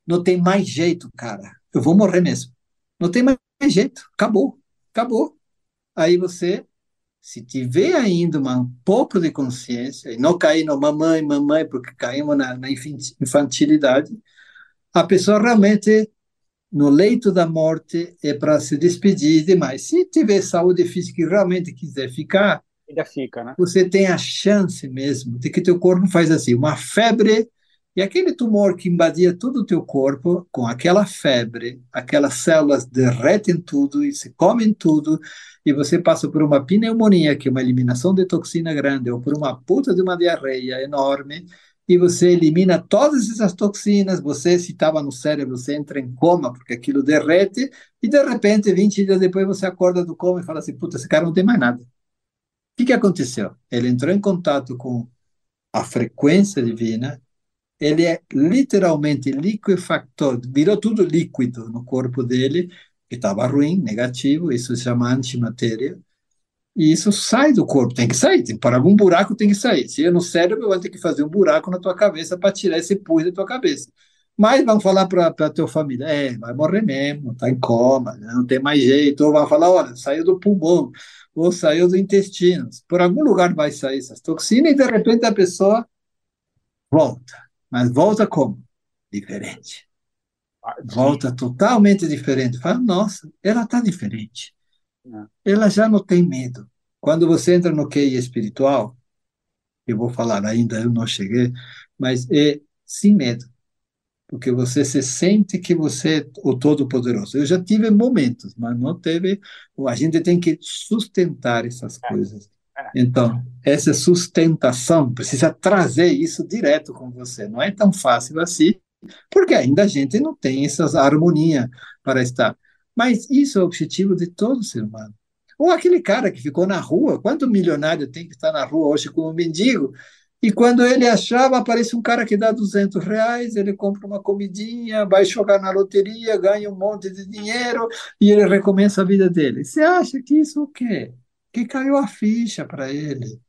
não tem mais jeito, cara, eu vou morrer mesmo. Não tem mais jeito, acabou, acabou. Aí você, se tiver ainda um pouco de consciência, e não cair no mamãe, mamãe, porque caímos na, na infantilidade, a pessoa realmente, no leito da morte, é para se despedir demais. Se tiver saúde física e realmente quiser ficar, ainda fica, né? Você tem a chance mesmo de que teu corpo faz assim, uma febre e aquele tumor que invadia todo o teu corpo, com aquela febre, aquelas células derretem tudo e se comem tudo, e você passa por uma pneumonia, que é uma eliminação de toxina grande, ou por uma puta de uma diarreia enorme, e você elimina todas essas toxinas, você, se estava no cérebro, você entra em coma, porque aquilo derrete, e de repente, 20 dias depois, você acorda do coma e fala assim, puta, esse cara não tem mais nada. O que, que aconteceu? Ele entrou em contato com a frequência divina, ele é literalmente liquefactor, virou tudo líquido no corpo dele, que estava ruim, negativo, isso se chama antimatéria, e isso sai do corpo, tem que sair, tem, para algum buraco tem que sair. Se é no cérebro, vai ter que fazer um buraco na tua cabeça para tirar esse pus da tua cabeça. Mas vão falar para a tua família, é, vai morrer mesmo, está em coma, né, não tem mais jeito, ou vai falar, olha, saiu do pulmão, ou saiu do intestino. Por algum lugar vai sair essas toxinas e de repente a pessoa volta mas volta como? Diferente. Ah, volta totalmente diferente. Fala, nossa, ela está diferente. É. Ela já não tem medo. Quando você entra no QI espiritual, eu vou falar ainda, eu não cheguei, mas é sem medo. Porque você se sente que você é o Todo-Poderoso. Eu já tive momentos, mas não teve. A gente tem que sustentar essas é. coisas. Então, essa sustentação precisa trazer isso direto com você. Não é tão fácil assim, porque ainda a gente não tem essa harmonia para estar. Mas isso é o objetivo de todo ser humano. Ou aquele cara que ficou na rua, quanto milionário tem que estar na rua hoje como mendigo? E quando ele achava, aparece um cara que dá 200 reais, ele compra uma comidinha, vai jogar na loteria, ganha um monte de dinheiro e ele recomeça a vida dele. Você acha que isso o quê? Que caiu a ficha para ele.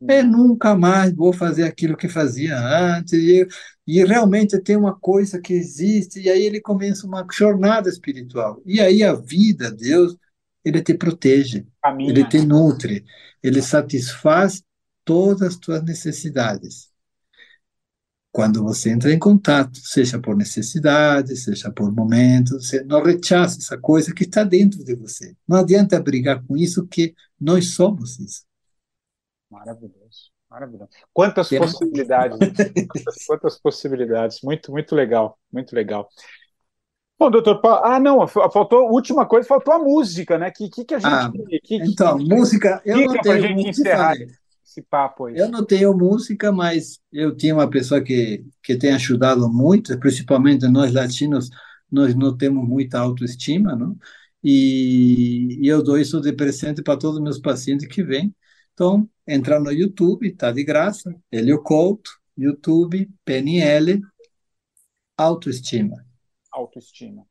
Eu nunca mais vou fazer aquilo que fazia antes. E, e realmente tem uma coisa que existe, e aí ele começa uma jornada espiritual. E aí a vida, Deus, ele te protege, Caminha. ele te nutre, ele satisfaz todas as tuas necessidades. Quando você entra em contato, seja por necessidade, seja por momento, você não rechaça essa coisa que está dentro de você. Não adianta brigar com isso, que nós somos isso. Maravilhoso, maravilhoso. Quantas Tem- possibilidades, <laughs> quantas, quantas possibilidades. Muito, muito legal, muito legal. Bom, doutor Paulo, ah, não, fa- faltou, última coisa, faltou a música, né? Que, que, que a gente, Ah, que, que- Então, que- música, eu não pra tenho gente música, encerrar falei. Esse papo aí. Eu não tenho música, mas eu tinha uma pessoa que, que tem ajudado muito, principalmente nós latinos, nós não temos muita autoestima, não? E, e eu dou isso de presente para todos os meus pacientes que vêm. Então, entrar no YouTube, está de graça, Helio Couto, YouTube, PNL, autoestima. Autoestima.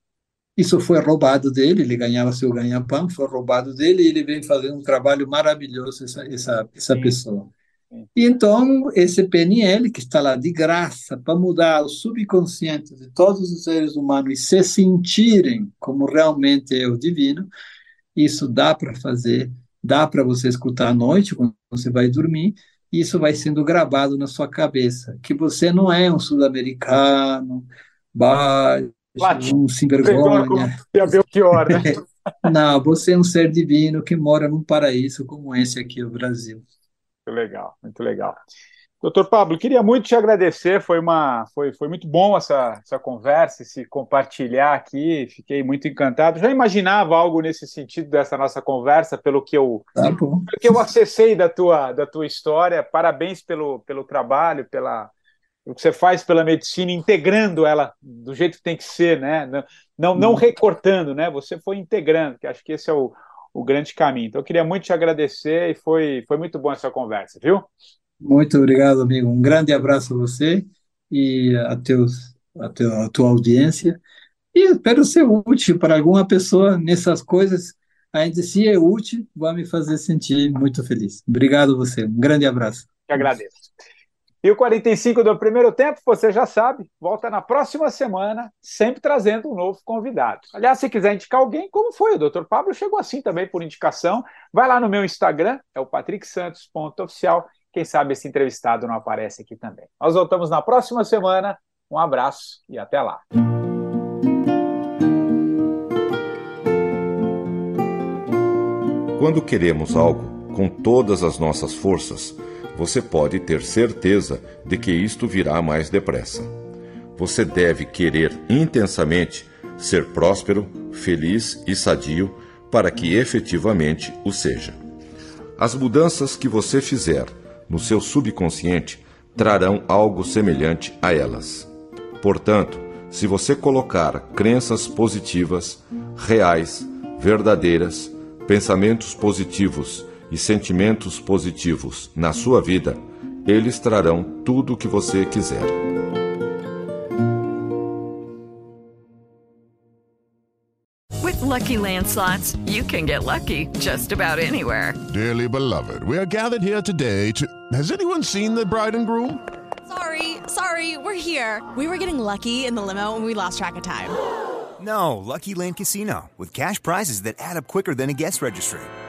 Isso foi roubado dele, ele ganhava seu ganha-pão, foi roubado dele e ele vem fazendo um trabalho maravilhoso, essa, essa, essa Sim. pessoa. Sim. E então, esse PNL, que está lá de graça para mudar o subconsciente de todos os seres humanos e se sentirem como realmente é o divino, isso dá para fazer, dá para você escutar à noite, quando você vai dormir, e isso vai sendo gravado na sua cabeça, que você não é um sul-americano, baixo, Um sem vergonha. Ia ver o pior, né? <laughs> Não, você é um ser divino que mora num paraíso como esse aqui, o Brasil. Muito legal, muito legal. Doutor Pablo, queria muito te agradecer, foi uma, foi, foi muito bom essa, essa conversa, esse compartilhar aqui, fiquei muito encantado. Já imaginava algo nesse sentido dessa nossa conversa, pelo que eu, Tá pelo que eu acessei da tua, da tua história. Parabéns pelo, pelo trabalho, pela, o que você faz pela medicina, integrando ela do jeito que tem que ser, né? Não, não, não recortando, né? Você foi integrando, que acho que esse é o, o grande caminho. Então, eu queria muito te agradecer e foi, foi muito bom essa conversa, viu? Muito obrigado, amigo. Um grande abraço a você e a, teus, a, teu, a tua audiência. E espero ser útil para alguma pessoa nessas coisas. Ainda se é útil, vai me fazer sentir muito feliz. Obrigado a você. Um grande abraço. Te agradeço. E o 45 do primeiro tempo, você já sabe, volta na próxima semana, sempre trazendo um novo convidado. Aliás, se quiser indicar alguém, como foi? O Dr. Pablo chegou assim também por indicação. Vai lá no meu Instagram, é o patricksantos.oficial. Quem sabe esse entrevistado não aparece aqui também. Nós voltamos na próxima semana. Um abraço e até lá. Quando queremos algo com todas as nossas forças, você pode ter certeza de que isto virá mais depressa. Você deve querer intensamente ser próspero, feliz e sadio para que efetivamente o seja. As mudanças que você fizer no seu subconsciente trarão algo semelhante a elas. Portanto, se você colocar crenças positivas, reais, verdadeiras, pensamentos positivos e sentimentos positivos na sua vida, eles trarão tudo o que você quiser. With Lucky Land slots, you can get lucky just about anywhere. Dearly beloved, we are gathered here today to. Has anyone seen the bride and groom? Sorry, sorry, we're here. We were getting lucky in the limo and we lost track of time. No, Lucky Land Casino, with cash prizes that add up quicker than a guest registry.